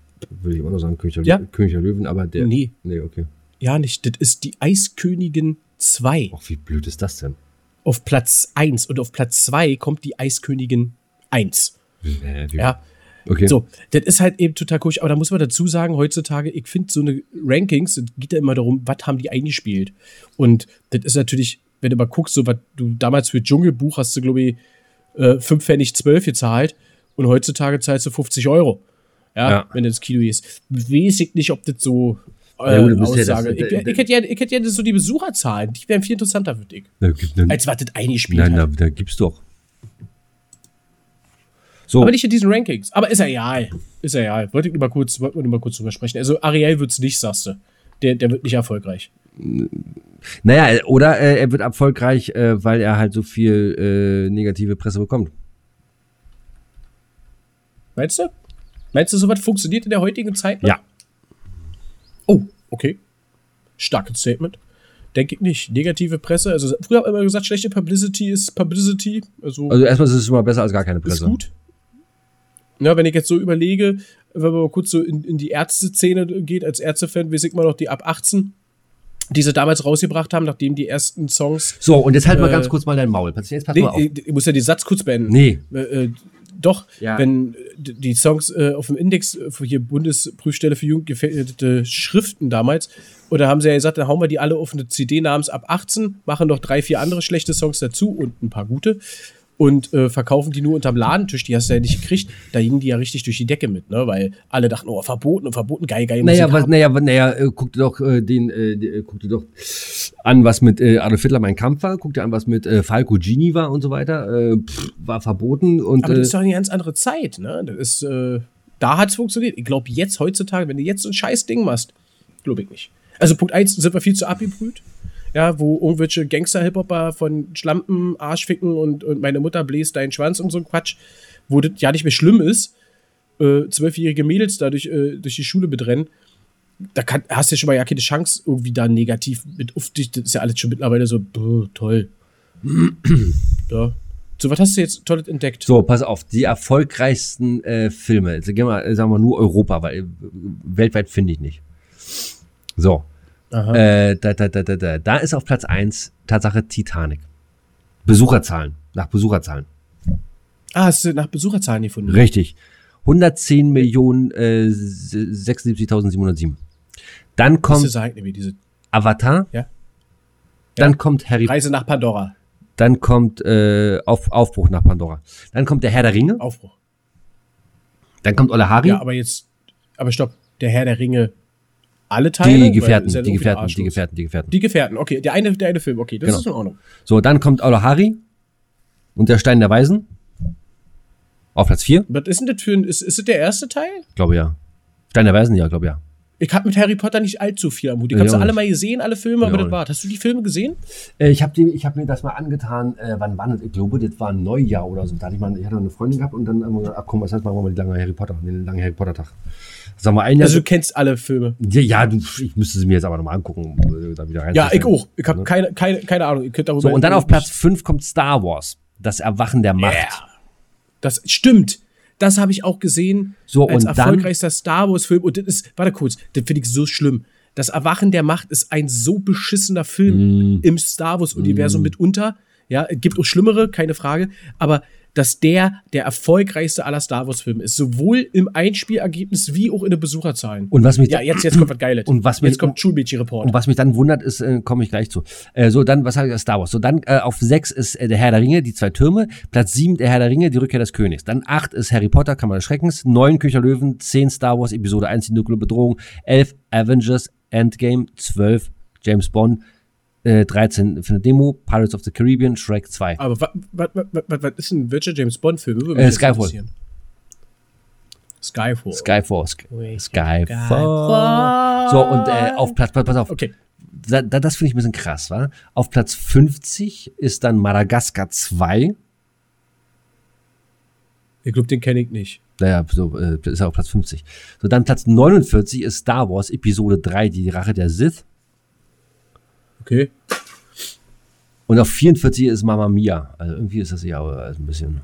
würde ich immer noch sagen, König der, Ja? König der Löwen, aber der. Nee. Nee, okay. Ja, nicht. Das ist die Eiskönigin 2 Ach, wie blöd ist das denn? auf Platz 1 und auf Platz 2 kommt die Eiskönigin 1. Äh, wie- Ja, Okay. So, das ist halt eben total komisch, aber da muss man dazu sagen, heutzutage, ich finde so eine Rankings, es geht ja immer darum, was haben die eingespielt. Und das ist natürlich, wenn du mal guckst, so was du damals für Dschungelbuch hast du, glaube ich, äh, 5 Pfennig 12 gezahlt und heutzutage zahlst du 50 Euro. Ja, Ja. wenn du ins Kino gehst. Weiß ich nicht, ob das so Ja, gut, bist ja das- Aussage. ich, ich, hätte ja, ich hätte ja so die Besucherzahlen, die wären viel interessanter für dich, Da gibt, dann, als was das eingespielt nein, da, da gibt's doch. So, Aber nicht in diesen Rankings. Aber ist ja egal. Ist ja egal. Wollte ich nur mal kurz, wollte nur mal kurz drüber sprechen. Also Ariel wird's nicht, sagst du. Der, der wird nicht erfolgreich. naja, oder äh, er wird erfolgreich, äh, weil er halt so viel äh, negative Presse bekommt. Meinst du? Meinst du, sowas funktioniert in der heutigen Zeit? Noch? Ja. Okay. Starkes Statement. Denke ich nicht. Negative Presse. Also früher hat man immer gesagt, schlechte Publicity ist Publicity. Also, Also erstmal ist es immer besser als gar keine ist Presse. gut. Ja, wenn ich jetzt so überlege, wenn man mal kurz so in, in die Ärzteszene geht, als Ärztefan, weiß ich mal noch die ab 18, die sie damals rausgebracht haben, nachdem die ersten Songs. So, und jetzt halt mal Äh, ganz kurz mal dein Maul. Jetzt pass Nee, mal auf. ich, ich muss ja den Satz kurz beenden. Nee. Äh, äh, doch, Ja. wenn d- die Songs äh, auf dem Index äh, für hier Bundesprüfstelle für jugendgefährdete Schriften damals, oder haben sie ja gesagt, dann hauen wir die alle auf eine CD namens ab 18, machen noch drei, vier andere schlechte Songs dazu und ein paar gute und äh, verkaufen die nur unterm Ladentisch, die hast du ja nicht gekriegt. Da gingen die ja richtig durch die Decke mit, ne? Weil alle dachten, oh, verboten und verboten, geil, geil. Naja, was, naja, naja, äh, guck dir doch äh, den, äh, äh, guck dir doch an, was mit äh, Adolf Hitler mein Kampf war, guck dir an, was mit äh, Falco Gini war und so weiter, äh, pff, war verboten und Aber äh, das ist doch eine ganz andere Zeit, ne? Das ist, äh, da hat's funktioniert. Ich glaube, jetzt heutzutage, wenn du jetzt so ein scheiß Ding machst, glaube ich nicht. Also Punkt eins sind wir viel zu abgebrüht. Ja, wo irgendwelche Gangster-Hip-Hopper von Schlampen, Arschficken und, und meine Mutter bläst deinen Schwanz und so ein Quatsch, wo das ja nicht mehr schlimm ist, äh, zwölfjährige Mädels dadurch äh, durch die Schule bedrennen. Da kann, hast du ja schon mal ja keine Chance, irgendwie da negativ mit auf dich. Das ist ja alles schon mittlerweile so, boah, toll. ja. So, was hast du jetzt Tolles entdeckt? so, pass auf, die erfolgreichsten äh, Filme, jetzt gehen wir, äh, sagen wir nur Europa, weil äh, weltweit finde ich nicht. So. Äh, da, da, da, da, da, da ist auf Platz eins Tatsache Titanic. Besucherzahlen, nach Besucherzahlen. Ah, hast du nach Besucherzahlen gefunden? Richtig. 110 Millionen äh, 76.707. Dann kommt sagen, Avatar. Ja. Dann kommt Harry, Reise nach Pandora. dann kommt äh, Auf, Aufbruch nach Pandora. Dann kommt der Herr der Ringe. Aufbruch. Dann kommt Olahari. Ja, aber jetzt, aber stopp, der Herr der Ringe, alle Teile? die Gefährten, ja die Gefährten, die. Gefährten, die Gefährten. Die Gefährten, okay, der eine, der eine Film, okay, das Genau. ist in Ordnung. So, dann kommt Olahari und der Stein der Weisen. Auf Platz 4, Was ist denn das für ein, ist, ist das der erste Teil? glaube ja. Stein der Weisen, ja, glaube ja. Ich habe mit Harry Potter nicht allzu viel am Hut. Ich habe auch alle mal gesehen, alle Filme, aber das war's. Hast du die Filme gesehen? Äh, ich habe hab mir das mal angetan, äh, wann war das? Ich glaube, das war ein Neujahr oder so. Da hatte ich, mal, ich hatte eine Freundin gehabt und dann haben wir gesagt, ach komm, was heißt, machen wir mal die lange Harry Potter, den langen Harry Potter Tag. Sagen wir ein Jahr. Also du kennst alle Filme. ja, ja, du, ich müsste sie mir jetzt aber nochmal angucken, um äh, da wieder rein. Ja, ich auch. Ich habe keine, keine, keine Ahnung. Ihr könnt darüber So, und dann auf Platz 5 kommt Star Wars. Das Erwachen der Macht. Yeah. Das stimmt. Das habe ich auch gesehen So, als und dann- erfolgreichster Star Wars-Film. Und das ist, warte kurz, das finde ich so schlimm. Das Erwachen der Macht ist ein so beschissener Film Mm. im Star Wars-Universum mitunter. Ja, es gibt auch schlimmere, keine Frage. Aber dass der der erfolgreichste aller Star Wars-Filme ist, sowohl im Einspielergebnis wie auch in den Besucherzahlen. Und was mich ja, jetzt, jetzt kommt was Geiles. Und was mich- jetzt kommt Schulmädchen-Report. Und was mich dann wundert, ist, äh, komme ich gleich zu. Äh, so, dann, was habe ich, Star Wars. So, dann äh, auf 6 ist äh, der Herr der Ringe, die zwei Türme. Platz 7 der Herr der Ringe, die Rückkehr des Königs. Dann 8 ist Harry Potter, Kammer des Schreckens. 9 Köcher Löwen. 10 Star Wars, Episode 1, die nukleare Bedrohung. 11 Avengers, Endgame. 12 James Bond. Äh, 13 für eine Demo. Pirates of the Caribbean, Shrek 2. Aber was, was, was, was, was ist ein welcher James Bond-Film? Äh, Skyfall. Skyfall. Skyfall. Sk Skyfall. Skyfall. So, und äh, auf Platz, pass, auf. Okay. Da, da, das finde ich ein bisschen krass, wa? Auf Platz 50 ist dann Madagaskar 2. Ich glaube, den kenne ich nicht. Naja, so, äh, ist er auf Platz 50. So, dann Platz 49 ist Star Wars Episode 3, die Rache der Sith. Okay. Und auf 44 ist Mamma Mia. Also irgendwie ist das ja auch ein bisschen.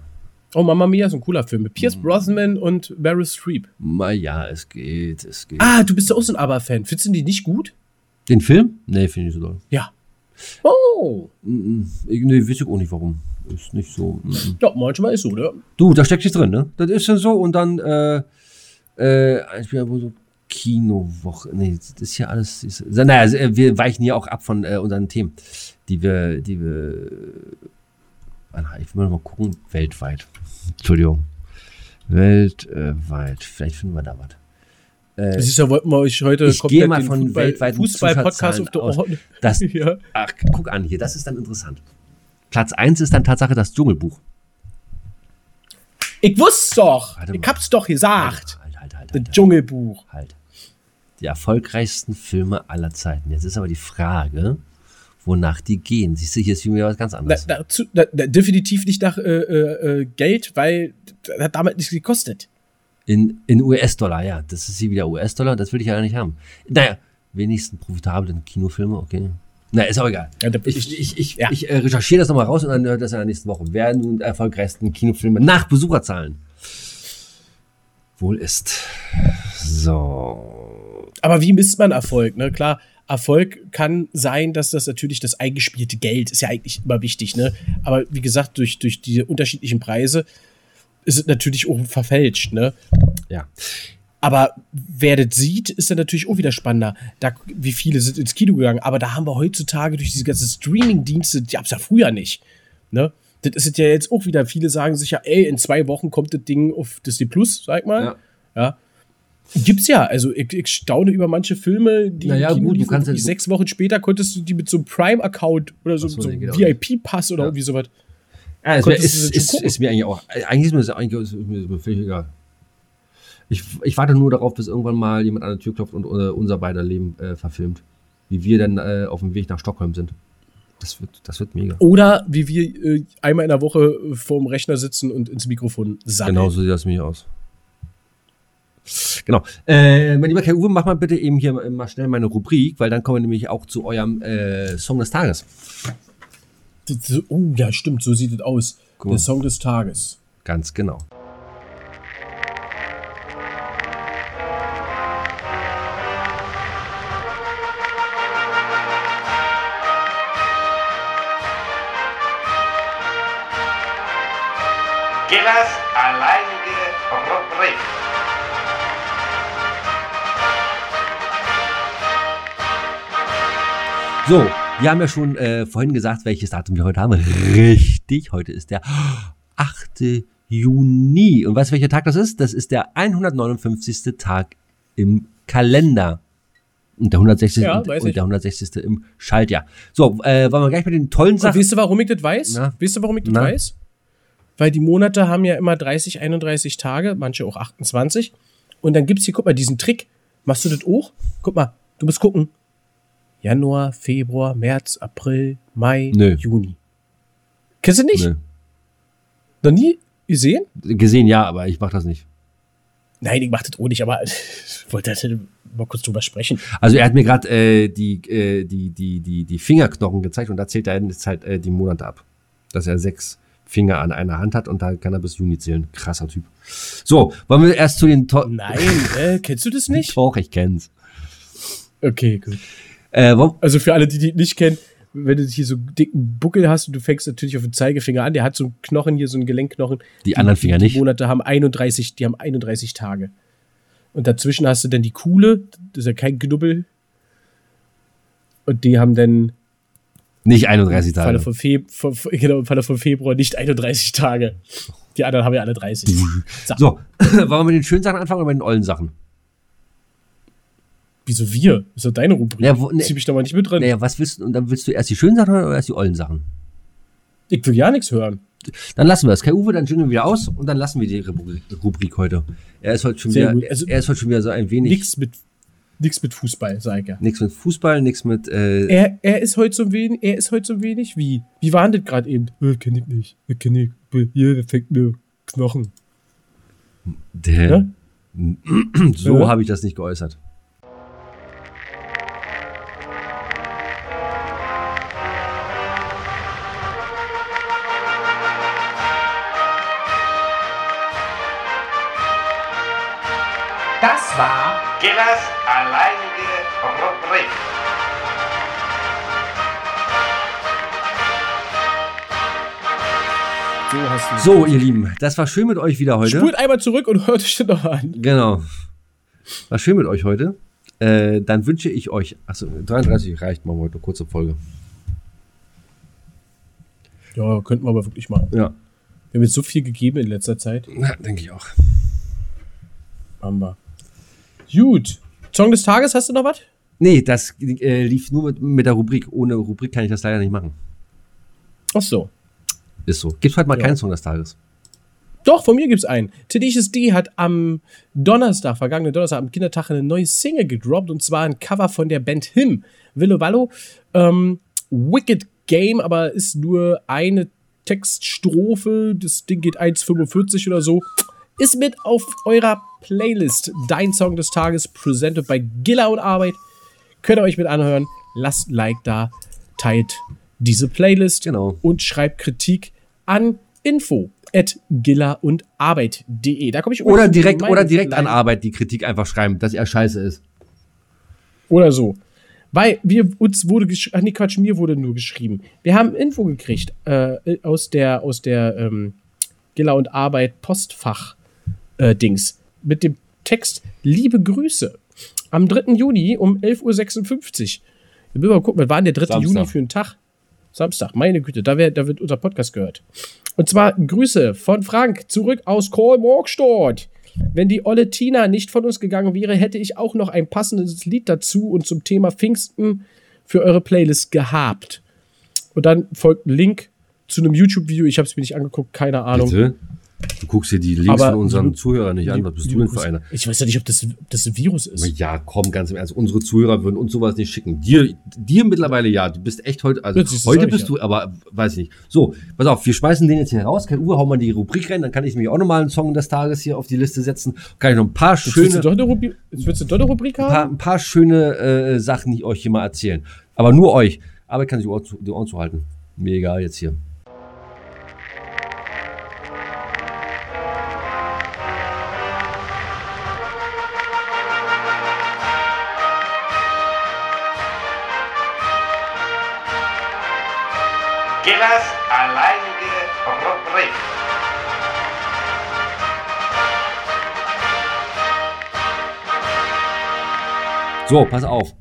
Oh, Mamma Mia ist ein cooler Film mit Pierce Mhm. Brosnan und Meryl Streep. Ma, ja, es geht, es geht. Ah, du bist ja auch so ein Aber-Fan. Findest du die nicht gut? Den Film? Nee, finde ich nicht so doll. Ja. Oh. Mm, mm. Ich, nee, weiß ich auch nicht warum. Ist nicht so. Mm, mm. Ja, manchmal ist so, ne? Du, da steckt nichts drin, ne? Das ist dann so und dann, äh, äh, ein Spiel, wo so Kinowoche. Nee, das ist hier alles. Ist, naja, also, äh, wir weichen hier auch ab von äh, unseren Themen, die wir, die wir. Ah, Ich will mal gucken, weltweit. Entschuldigung. Weltweit. Vielleicht finden wir da was. Das ist ja, wollten wir euch heute ich gehe mal von Fußball- weltweiten Fußball-Podcast auf der. Ohren. Das, ja. ach, guck an hier, das ist dann interessant. Platz 1 ist dann Tatsache das Dschungelbuch. Ich wusste doch. Ich hab's doch gesagt. Halt, halt. Das. Dschungelbuch. halt. Die erfolgreichsten Filme aller Zeiten. Jetzt ist aber die Frage, wonach die gehen. Siehst du, hier ist wieder was ganz Da, anderes. dazu, da, da, definitiv nicht nach äh, äh, äh, Geld, weil das hat damals nichts gekostet. In, in US-Dollar, ja. Das ist hier wieder US-Dollar, das will ich ja nicht haben. Naja, wenigstens profitablen Kinofilme, okay. Na, ist auch egal. Ja, da- ich ich, ich, ich, Ja. ich äh, recherchiere das nochmal raus und dann hört das in der nächsten Woche. Wer nun die erfolgreichsten Kinofilme nach Besucherzahlen wohl ist. So. Aber wie misst man Erfolg? Ne? Klar, Erfolg kann sein, dass das natürlich das eingespielte Geld ist ja eigentlich immer wichtig. Ne? Aber wie gesagt, durch, durch die unterschiedlichen Preise ist es natürlich auch verfälscht. Ne? Ja. Aber wer das sieht, ist dann natürlich auch wieder spannender. Da, wie viele sind ins Kino gegangen? Aber da haben wir heutzutage durch diese ganzen Streaming-Dienste, die gab's ja früher nicht. Ne? Das ist ja jetzt auch wieder. Viele sagen sich ja, ey, in zwei Wochen kommt das Ding auf Disney Plus, sag mal. Ja. Ja. Gibt's ja. Also ich, ich staune über manche Filme, die Naja, Kino gut, du kannst so- sechs Wochen später konntest du die mit so einem Prime-Account oder so, so, so nicht. VIP-Pass oder Ja. irgendwie sowas. Ja, es Konntest ist, ist, ist, mir eigentlich auch. Eigentlich ist mir das eigentlich ist mir völlig egal. Ich, ich warte nur darauf, bis irgendwann mal jemand an der Tür klopft und äh, unser beider Leben äh, verfilmt. Wie wir dann äh, auf dem Weg nach Stockholm sind. Das wird, das wird mega. Oder wie wir äh, einmal in der Woche äh, vorm Rechner sitzen und ins Mikrofon sammeln. Genau so sieht das nämlich aus. Genau. Äh, mein lieber Herr Uwe, mach mal bitte eben hier mal schnell meine Rubrik, weil dann kommen wir nämlich auch zu eurem äh, Song des Tages. Oh, ja, stimmt, so sieht es aus. Mal. Der Song des Tages. Ganz genau. So, wir haben ja schon äh, vorhin gesagt, welches Datum wir heute haben. Richtig, heute ist der 8. Juni. Und weißt du, welcher Tag das ist? Das ist der 159. Tag im Kalender. Und der 160. Ja, und, und der 160. im Schaltjahr. So, äh, wollen wir gleich mit den tollen Und Sachen. weißt du, warum ich das weiß? Na? Weißt du, warum ich das Na? weiß? Weil die Monate haben ja immer 30, 31 Tage, manche auch 28. Und dann gibt's hier, guck mal, diesen Trick. Machst du das auch? Guck mal, du musst gucken. Januar, Februar, März, April, Mai, Nö. Juni. Kennst du nicht? Nee. Noch nie gesehen? Gesehen ja, aber ich mach das nicht. Nein, ich mach das auch nicht, aber ich wollte halt mal kurz drüber sprechen. Also er hat mir gerade äh, die, äh, die, die, die, die Fingerknochen gezeigt und da zählt er jetzt halt äh, die Monate ab. Dass er sechs Finger an einer Hand hat und da kann er bis Juni zählen. Krasser Typ. So, wollen wir erst zu den to Nein, äh, kennst du das nicht? Doch, ich kenn's. Okay, gut. Äh, Also für alle, die die nicht kennen, wenn du hier so einen dicken Buckel hast und du fängst natürlich auf den Zeigefinger an, der hat so einen Knochen hier, so einen Gelenkknochen. Die anderen Finger die, nicht. Die Monate haben 31, die haben 31 Tage. Und dazwischen hast du dann die Kuhle, das ist ja kein Knubbel. Und die haben dann nicht 31 im Falle Tage. von, von, von- genau, im Falle von Februar nicht 31 Tage. Die anderen haben ja alle 30. So. So, wollen wir mit den schönen Sachen anfangen oder mit den ollen Sachen? Wieso wir? Ist doch deine Rubrik. Ja, wo- ne- Zieh mich da mal nicht mit drin. Naja, was willst du? Und dann willst du erst die schönen Sachen oder erst die ollen Sachen? Ich will ja nichts hören. Dann lassen wir es. Kai Uwe, dann jingeln wir wieder aus und dann lassen wir die Rubrik, Rubrik heute. Er ist heute schon Sehr wieder. Also- er ist heute schon wieder so ein wenig Nichts mit, nix mit Fußball, sag ich ja. nichts mit Fußball, nichts mit äh, Er, er ist heute so wenig, er ist heute so wenig wie. Wie war denn das gerade eben? Äh, kenn ich nicht. Äh, kenn ich. Äh, Hier, der fängt mir Knochen. der. Ja? so Ja. habe ich das nicht geäußert. Das war Gillers alleinige Rubrik. So hast du. So, ihr Lieben, das war schön mit euch wieder heute. Spult einmal zurück und hört euch das noch an. Genau. War schön mit euch heute. Äh, dann wünsche ich euch. Achso, 33 reicht, machen wir heute eine kurze Folge. Ja, könnten wir aber wirklich mal. Ja, Wir haben jetzt so viel gegeben in letzter Zeit. ja denke ich auch. Haben wir. Gut. Song des Tages, hast du noch was? Nee, das äh, lief nur mit, mit der Rubrik. Ohne Rubrik kann ich das leider nicht machen. Ach so. Ist so. Gibt's heute mal Ja. keinen Song des Tages. Doch, von mir gibt's einen. Tenacious D hat am Donnerstag, vergangenen Donnerstag, am Kindertag eine neue Single gedroppt und zwar ein Cover von der Band Him. Willow Wallow. Ähm, Wicked Game, aber ist nur eine Textstrophe. Das Ding geht 1,45 oder so. Ist mit auf eurer Playlist. Dein Song des Tages, presented bei Gilla und Arbeit. Könnt ihr euch mit anhören. Lasst ein Like da, teilt diese Playlist Genau. und schreibt Kritik an info at gilla und arbeit.de. Da komme ich Oder direkt, oder direkt an Arbeit die Kritik einfach schreiben, dass er scheiße ist. Oder so. Weil wir uns wurde ach nee, Quatsch, mir wurde nur geschrieben. Wir haben Info gekriegt äh, aus der aus der ähm, Gilla und Arbeit Postfach äh, Dings mit dem Text Liebe Grüße am 3. Juni um 11.56 Uhr. Wir müssen mal gucken, was war denn der 3. Samstag. Juni für ein Tag? Samstag, meine Güte, da, wär, da wird unser Podcast gehört. Und zwar Grüße von Frank zurück aus Kolmorgstadt. Wenn die olle Tina nicht von uns gegangen wäre, hätte ich auch noch ein passendes Lied dazu und zum Thema Pfingsten für eure Playlist gehabt. Und dann folgt ein Link zu einem YouTube-Video. Ich habe es mir nicht angeguckt, keine Ahnung. Bitte? Du guckst dir die Links Aber von unseren Zuhörern nicht an. Was bist du denn für einer? Ich weiß ja nicht, ob das, das ein Virus ist. Ja, komm, ganz im Ernst. Unsere Zuhörer würden uns sowas nicht schicken. Dir, dir mittlerweile ja. Du bist echt heute, also du, heute sag ich bist ja. du, aber weiß ich nicht. So, pass auf, wir schmeißen den jetzt hier raus. Kein Uhr, hauen wir die Rubrik rein. Dann kann ich mir auch nochmal einen Song des Tages hier auf die Liste setzen. Kann ich noch ein paar Jetzt willst, du schöne, doch eine Rubrik, jetzt willst du doch eine Rubrik ein haben? paar, ein paar schöne äh, Sachen, die ich euch hier mal erzählen. Aber nur euch. Aber ich kann sich die Ohren zuhalten. Mir egal jetzt hier. Gillas alleinige Rubrik. So, pass auf.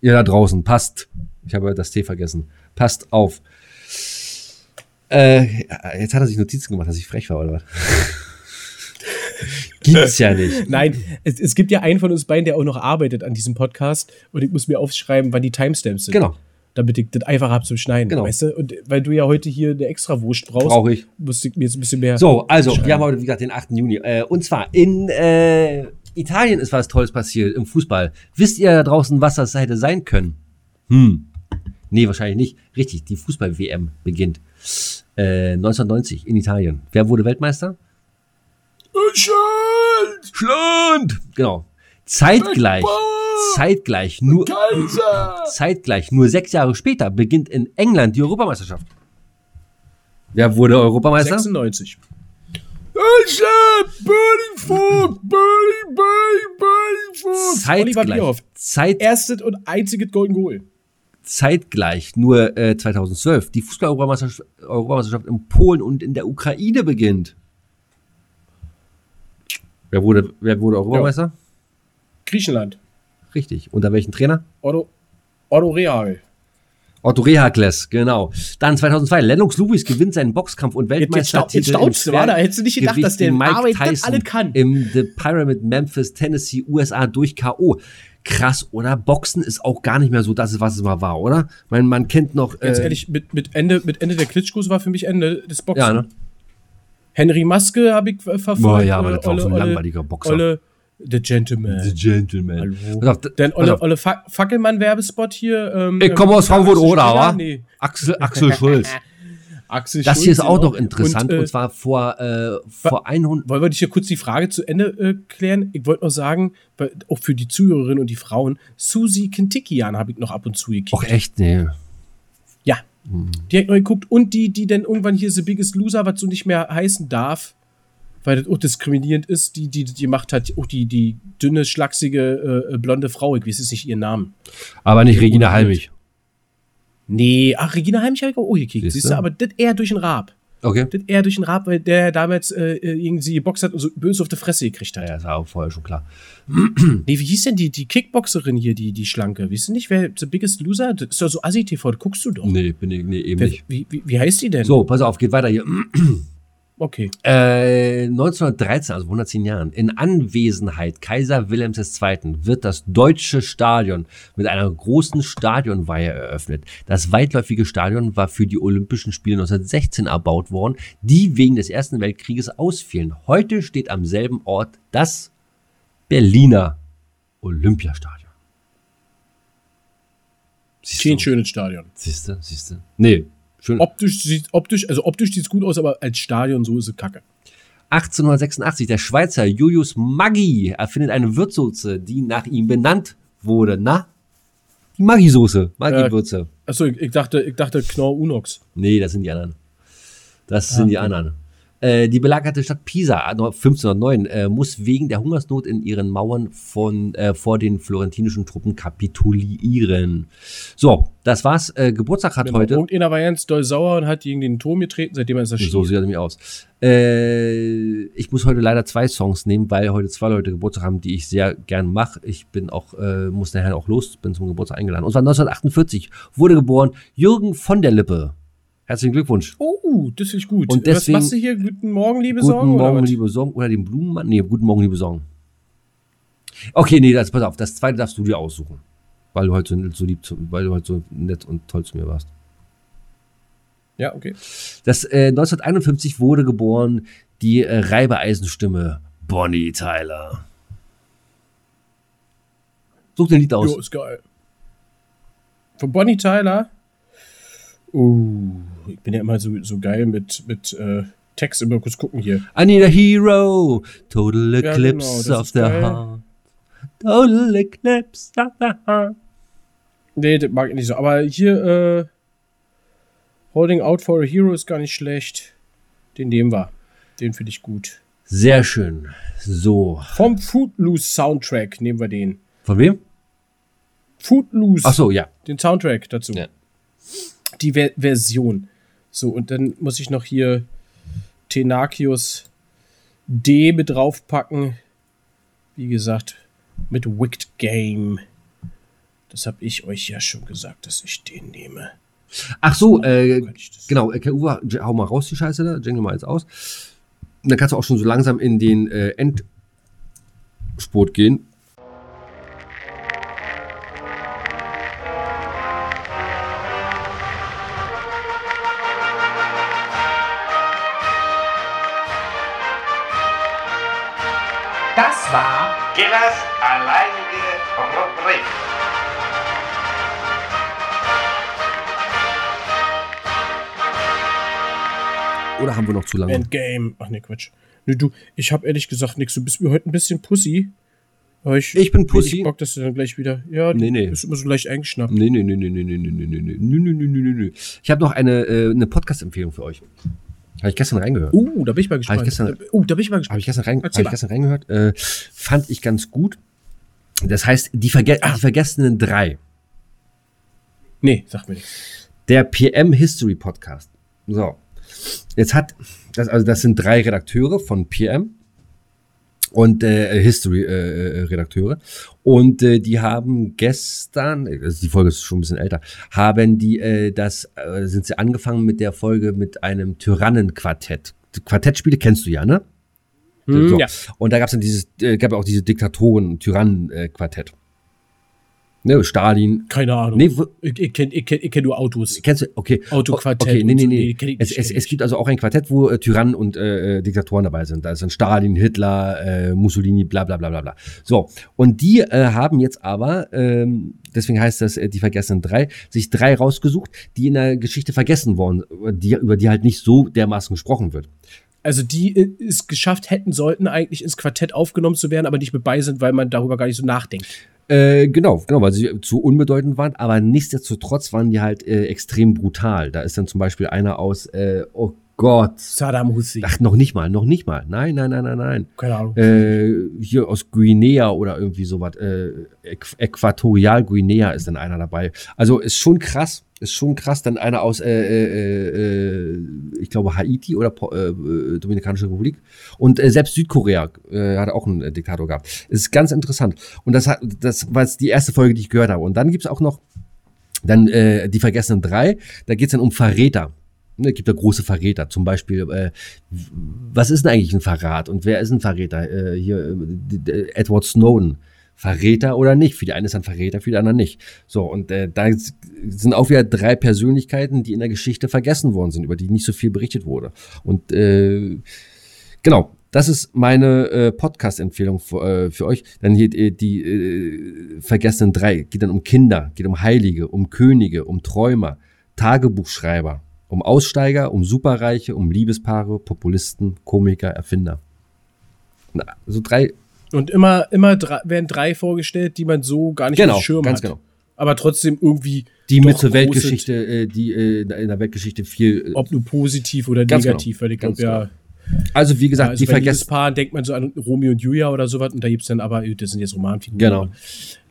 Ihr da draußen, passt. Ich habe das T vergessen. Passt auf. Äh, jetzt hat er sich Notizen gemacht, dass ich frech war, oder was? Gibt's ja nicht. Nein, es, es gibt ja einen von uns beiden, der auch noch arbeitet an diesem Podcast und ich muss mir aufschreiben, wann die Timestamps sind. Genau. Damit ich das einfach habe zum Schneiden. Genau. Weißt du? Und weil du ja heute hier eine extra Wurst brauchst, Brauche ich. musste ich mir jetzt ein bisschen mehr. So, also, schreiben. wir haben heute, wie gesagt, den 8. Juni. Äh, und zwar in äh, Italien ist was Tolles passiert im Fußball. Wisst ihr da draußen, was das hätte sein können? Hm. Nee, wahrscheinlich nicht. Richtig, die Fußball-WM beginnt. Äh, 1990 in Italien. Wer wurde Weltmeister? Deutschland! Schland! Genau. Zeitgleich, zeitgleich, nur, zeitgleich, nur sechs Jahre später beginnt in England die Europameisterschaft. Wer wurde Europameister? 96. Oliver Zeitgleich. Zeit, Erstes und einziges Golden Goal. zeitgleich, nur äh, 2012, die Fußball-Europameisterschaft Europameisterschaft in Polen und in der Ukraine beginnt. Wer wurde, wer wurde Europameister? Griechenland. Richtig. Unter welchem Trainer? Otto, Otto Real. Otto Rehakles, genau. Dann 2002, Lennox Lewis gewinnt seinen Boxkampf und Jetzt, jetzt, Weltmeistertitel. jetzt du, im war da hättest du nicht gedacht, dass der Mike Arbeit das Tyson alles kann. Im The Pyramid Memphis, Tennessee, USA durch K.O. Krass, oder? Boxen ist auch gar nicht mehr so das, was es mal war, oder? Man, man kennt noch. Ganz äh, ehrlich, mit, mit, Ende, mit Ende der Klitschkos war für mich Ende des Boxen. Ja, ne? Henry Maske habe ich äh, verfolgt. Boah, ja, aber äh, das war auch so ein langweiliger Boxer. Olle, The Gentleman. The Gentleman. Hallo. Pass auf, d- Dann pass Olle. Olle Fa Fackelmann-Werbespot hier. Ähm, Ich komme aus Frankfurt Axel oder, Schröder? wa? Nee. Axel, Axel Schulz. Axel Das hier ist auch genau. noch interessant. Und, Und, äh, zwar vor, äh, vor 100. wollen wir dich hier kurz die Frage zu Ende äh, klären? Ich wollte noch sagen, weil, auch für die Zuhörerinnen und die Frauen, Susi Kintikian habe ich noch ab und zu gekickt. Och, echt? Nee. Ja. Die hat neu geguckt. Und die, die dann irgendwann hier The Biggest Loser, was so nicht mehr heißen darf, weil das auch diskriminierend ist, die, die, die macht hat, auch die, die dünne, schlachsige, äh, blonde Frau, ich weiß jetzt nicht ihren Namen. Aber nicht Regina Halmich. Nee, ach, Regina Heimich habe ich auch gekickt, siehst du, aber das eher durch den Rab. Okay. Das eher durch den Rab, weil der damals äh, irgendwie geboxt hat und so böse auf die Fresse gekriegt hat. Ja, das war auch vorher schon klar. Nee, wie hieß denn die, die Kickboxerin hier, die, die Schlanke? Weißt du nicht, wer The Biggest Loser? Das ist doch so Assi-TV, das guckst du doch. Nee, bin ich, nee, eben Wer, nicht. wie, wie, wie heißt die denn? So, pass auf, geht weiter hier. Okay. Äh, 1913, also vor 110 Jahren, in Anwesenheit Kaiser Wilhelms II. wird das deutsche Stadion mit einer großen Stadionweihe eröffnet. Das weitläufige Stadion war für die Olympischen Spiele 1916 erbaut worden, die wegen des Ersten Weltkrieges ausfielen. Heute steht am selben Ort das Berliner Olympiastadion. Siehst Kein du? schönes Stadion. Siehst du, siehst du? Nee, schön. Optisch sieht optisch, also optisch sieht's gut aus, aber als Stadion so ist es kacke. 1886, der Schweizer Julius Maggi erfindet eine Würzsoße, die nach ihm benannt wurde. Na? Die Maggi-Soße, Maggi-Würze. Achso, ich, ich dachte, ich dachte Knorr Unox. Nee, das sind die anderen. Das sind die anderen. Äh, die belagerte Stadt Pisa 1509 äh, muss wegen der Hungersnot in ihren Mauern von, äh, vor den florentinischen Truppen kapitulieren. So, das war's. Äh, Geburtstag hat heute. Irgendeiner war ganz doll sauer und hat gegen den Turm getreten, seitdem er ist erschienen. So sieht er nämlich aus. Äh, ich muss heute leider zwei Songs nehmen, weil heute zwei Leute Geburtstag haben, die ich sehr gern mache. Ich bin auch, äh, muss nachher auch los, bin zum Geburtstag eingeladen. Und zwar 1948 wurde geboren Jürgen von der Lippe. Herzlichen Glückwunsch. Oh, das ist gut. Und deswegen- Was machst du hier? Guten Morgen, liebe Guten Sorgen? Morgen, oder liebe Song. Oder den Blumenmann. Nee, guten Morgen, liebe Song. Okay, nee, das, pass auf. Das zweite darfst du dir aussuchen. Weil du heute so, so lieb, weil du heute so nett und toll zu mir warst. Ja, okay. Das äh, 1951 wurde geboren die äh, Reibeeisenstimme Bonnie Tyler. Such dir ein Lied aus. Jo, ist geil. Von Bonnie Tyler. Uh, ich bin ja immer so, so geil mit, mit äh, Text. Immer kurz gucken hier. I need a hero. Total Ja, eclipse genau, das of the geil. heart. Total eclipse of the heart. Nee, das mag ich nicht so. Aber hier, äh, Holding Out for a Hero ist gar nicht schlecht. Den nehmen wir. Den finde ich gut. Sehr schön. So. Vom Footloose Soundtrack nehmen wir den. Von wem? Footloose. Ach so, ja. Den Soundtrack dazu. Ja. Die Ver Version. So, und dann muss ich noch hier Tenakius D mit draufpacken. Wie gesagt, mit Wicked Game. Das habe ich euch ja schon gesagt, dass ich den nehme. Ach so, äh, genau. Äh, Uwe, hau mal raus die Scheiße da. Jingle mal jetzt aus. Und dann kannst du auch schon so langsam in den äh, Endspurt gehen. Oder haben wir noch zu lange? Endgame. Ach ne, Quatsch. Nee, du, ich habe ehrlich gesagt nichts. Du bist mir heute ein bisschen Pussy. Ich, Ich bin hab Pussy. richtig Bock, dass du dann gleich wieder. Ja, Nee, du nee. bist immer so leicht eingeschnappt. Nee, nee, nee, nee, nee, nee, nee, nee, nee, nee, nee, nee, nee. Ich habe noch eine, äh, eine Podcast-Empfehlung für euch. Habe ich gestern reingehört. Uh, da bin ich mal gespannt. gestern- uh, da bin ich mal Habe gespannt. ich gestern, rein, hab ich gestern reingehört. Äh, fand ich ganz gut. Das heißt, die, Verge die Vergessenen drei. Nee, sag mir nichts. Der PM History Podcast. So. Jetzt hat, das, also das sind drei Redakteure von PM und äh, History äh, äh, Redakteure und äh, die haben gestern, also die Folge ist schon ein bisschen älter, haben die äh, das äh, sind sie angefangen mit der Folge mit einem Tyrannenquartett. Quartettspiele kennst du ja, ne? Hm, So. Ja. Und da gab es dann dieses, äh, gab auch diese Diktatoren, Tyrannen-Quartett. Ne, Stalin. Keine Ahnung. Nee, Ich, ich kenne ich kenn, ich kenn nur Autos. kennst du, okay. Autoquartett Okay, nee, nee, nee. Nee, es, es, es gibt also auch ein Quartett, wo äh, Tyrannen und äh, äh, Diktatoren dabei sind. Da dann Stalin, Hitler, äh, Mussolini, bla bla bla bla bla. So, und die äh, haben jetzt aber, ähm, deswegen heißt das äh, die Vergessenen drei, sich drei rausgesucht, die in der Geschichte vergessen worden, die, über die halt nicht so dermaßen gesprochen wird. Also die äh, es geschafft hätten sollten, eigentlich ins Quartett aufgenommen zu werden, aber nicht mit bei sind, weil man darüber gar nicht so nachdenkt. Äh, genau, genau, weil sie zu unbedeutend waren, aber nichtsdestotrotz waren die halt äh, extrem brutal. Da ist dann zum Beispiel einer aus, äh, oh Gott, Saddam Hussein. ach, noch nicht mal, noch nicht mal, nein, nein, nein, nein, nein. Keine Ahnung. Äh, hier aus Guinea oder irgendwie sowas, äh, Äqu Äquatorial Guinea ist dann einer dabei. Also ist schon krass, ist schon krass. Dann einer aus, äh, äh, äh, ich glaube, Haiti oder äh, äh, Dominikanische Republik. Und äh, selbst Südkorea äh, hat auch einen äh, Diktator gehabt. Es ist ganz interessant. Und das, hat, das war jetzt die erste Folge, die ich gehört habe. Und dann gibt's auch noch dann äh, die Vergessenen drei. Da geht's dann um Verräter. Ne, gibt da große Verräter. Zum Beispiel, äh, was ist denn eigentlich ein Verrat und wer ist ein Verräter? Äh, hier äh, Edward Snowden. Verräter oder nicht? Für die einen ist er ein Verräter, für die anderen nicht. So, und äh, da sind auch wieder drei Persönlichkeiten, die in der Geschichte vergessen worden sind, über die nicht so viel berichtet wurde. Und äh, genau, das ist meine äh, Podcast-Empfehlung für, äh, für euch. Dann hier äh, die äh, vergessenen drei. Geht dann um Kinder, geht um Heilige, um Könige, um Träumer, Tagebuchschreiber Um Aussteiger, um Superreiche, um Liebespaare, Populisten, Komiker, Erfinder. Na, so drei. Und immer, immer drei, werden drei vorgestellt, die man so gar nicht Genau, auf dem Schirm ganz hat. genau. Aber trotzdem irgendwie, Die mit zur Weltgeschichte, äh, die äh, in der Weltgeschichte viel. Äh, ob nur positiv oder Ganz negativ, genau, weil ich glaube ja, also wie gesagt, also die vergessen. Liebespaaren denkt man so an Romeo und Julia oder sowas und da gibt's dann aber, äh, das sind jetzt Romanfiguren. Genau.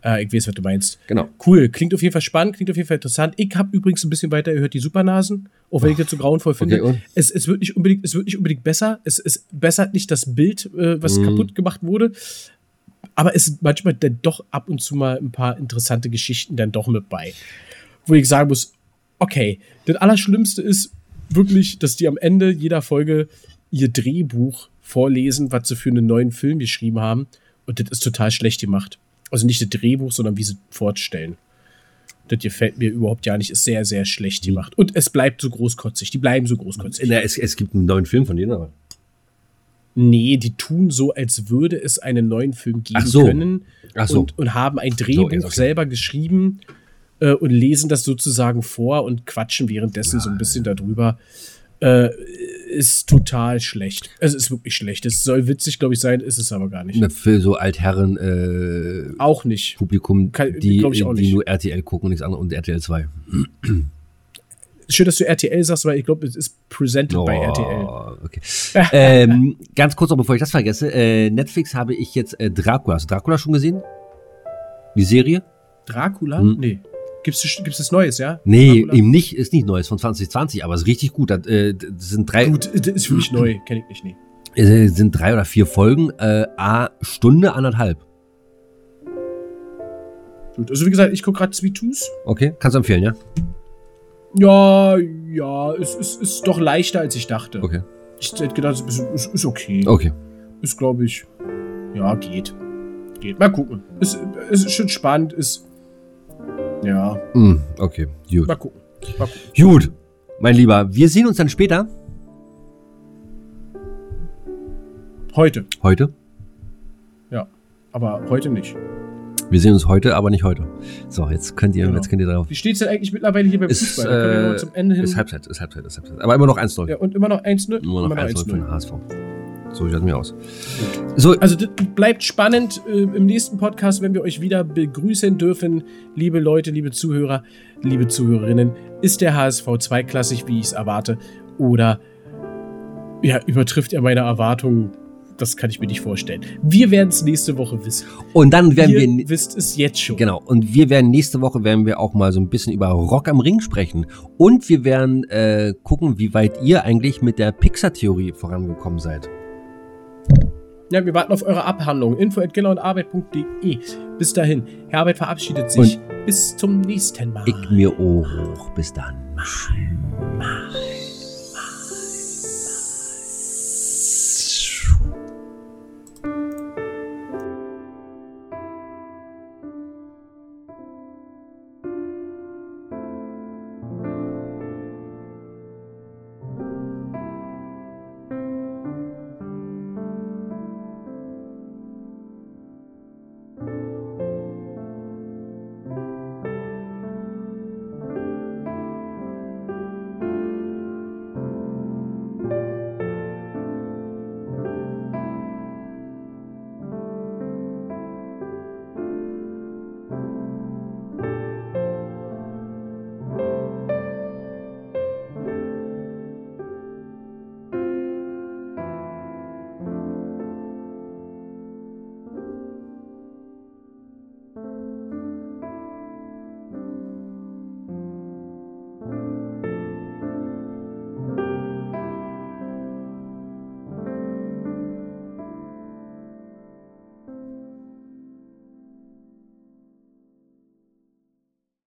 Äh, ich weiß, was du meinst. Genau. Cool, klingt auf jeden Fall spannend, klingt auf jeden Fall interessant. Ich habe übrigens ein bisschen weiter gehört die Supernasen, auch wenn ich das so grauenvoll finde. und? es, es, wird nicht unbedingt, es wird nicht unbedingt besser. Es, es bessert nicht das Bild, äh, was Mhm. kaputt gemacht wurde. Aber es sind manchmal dann doch ab und zu mal ein paar interessante Geschichten dann doch mit bei. Wo ich sagen muss, okay, das Allerschlimmste ist wirklich, dass die am Ende jeder Folge ihr Drehbuch vorlesen, was sie für einen neuen Film geschrieben haben. Und das ist total schlecht gemacht. Also nicht das Drehbuch, sondern wie sie fortstellen. Das gefällt mir überhaupt ja nicht. Ist sehr, sehr schlecht gemacht. Und es bleibt so großkotzig. Die bleiben so großkotzig. Na, es, es gibt einen neuen Film von denen, aber. Nee, die tun so, als würde es einen neuen Film geben Ach so. können. Ach so. Und, und haben ein Drehbuch jetzt okay. selber geschrieben äh, und lesen das sozusagen vor und quatschen währenddessen so ein bisschen darüber. Äh, ist total schlecht. Es ist wirklich schlecht. Es soll witzig, glaube ich, sein, ist es aber gar nicht. Na, Für so Altherren äh, Auch nicht. Publikum, Kann- die, die nur RTL gucken und nichts anderes und RTL 2. Schön, dass du RTL sagst, weil ich glaube, es ist presented bei RTL. Oh, Okay. ähm, ganz kurz noch, bevor ich das vergesse. Äh, Netflix habe ich jetzt äh, Dracula. Hast du Dracula schon gesehen? Die Serie? Dracula? Hm. Nee. Gibt's, gibt's das Neues, ja? Nee, Dracula? eben nicht. Ist nicht Neues von 2020, aber ist richtig gut. Das, äh, das sind drei, Gut, das ist für mich neu. Kenne ich nicht. Nee. äh, sind drei oder vier Folgen. Äh, a Stunde, anderthalb. Gut. Also, wie gesagt, ich gucke gerade Sweet Tooth. Okay, kannst du empfehlen, ja? Ja, ja, es ist, ist doch leichter, als ich dachte. Okay. Ich hätte gedacht, es ist, ist, ist okay. Okay. Ist, glaube ich, ja, geht. Geht. Mal gucken. Ist, ist schon spannend, ist, ja, Mm, okay, gut. mal gucken. Mal gucken. Gut, mein Lieber, wir sehen uns dann später. Heute, Heute. ja. Aber heute nicht. Wir sehen uns heute, aber nicht heute. So, jetzt könnt ihr, Genau. jetzt könnt ihr darauf. Wie steht's denn eigentlich mittlerweile hier beim Ist, Fußball? Äh, zum Ende hin. Ist Halbzeit, ist Halbzeit, ist Halbzeit. Aber immer noch 1-0. ja, und immer noch 1-0? Immer noch 1-0 für den 1-0. HSV. So sieht das mir aus. So, Also das bleibt spannend. Äh, Im nächsten Podcast, wenn wir euch wieder begrüßen dürfen, liebe Leute, liebe Zuhörer, liebe Zuhörerinnen, ist der HSV zweiklassig, wie ich es erwarte, oder ja, übertrifft er meine Erwartungen? Das kann ich mir nicht vorstellen. Wir werden es nächste Woche wissen. und dann werden Ihr wir. wisst es jetzt schon. Genau, und wir werden nächste Woche werden wir auch mal so ein bisschen über Rock am Ring sprechen. Und wir werden äh, gucken, wie weit ihr eigentlich mit der Pixar-Theorie vorangekommen seid. Ja, wir warten auf eure Abhandlung. Info at arbeit.de. Bis dahin. Herr Arbeit verabschiedet sich. Bis zum nächsten Mal. Ich mir auch hoch. Bis dann.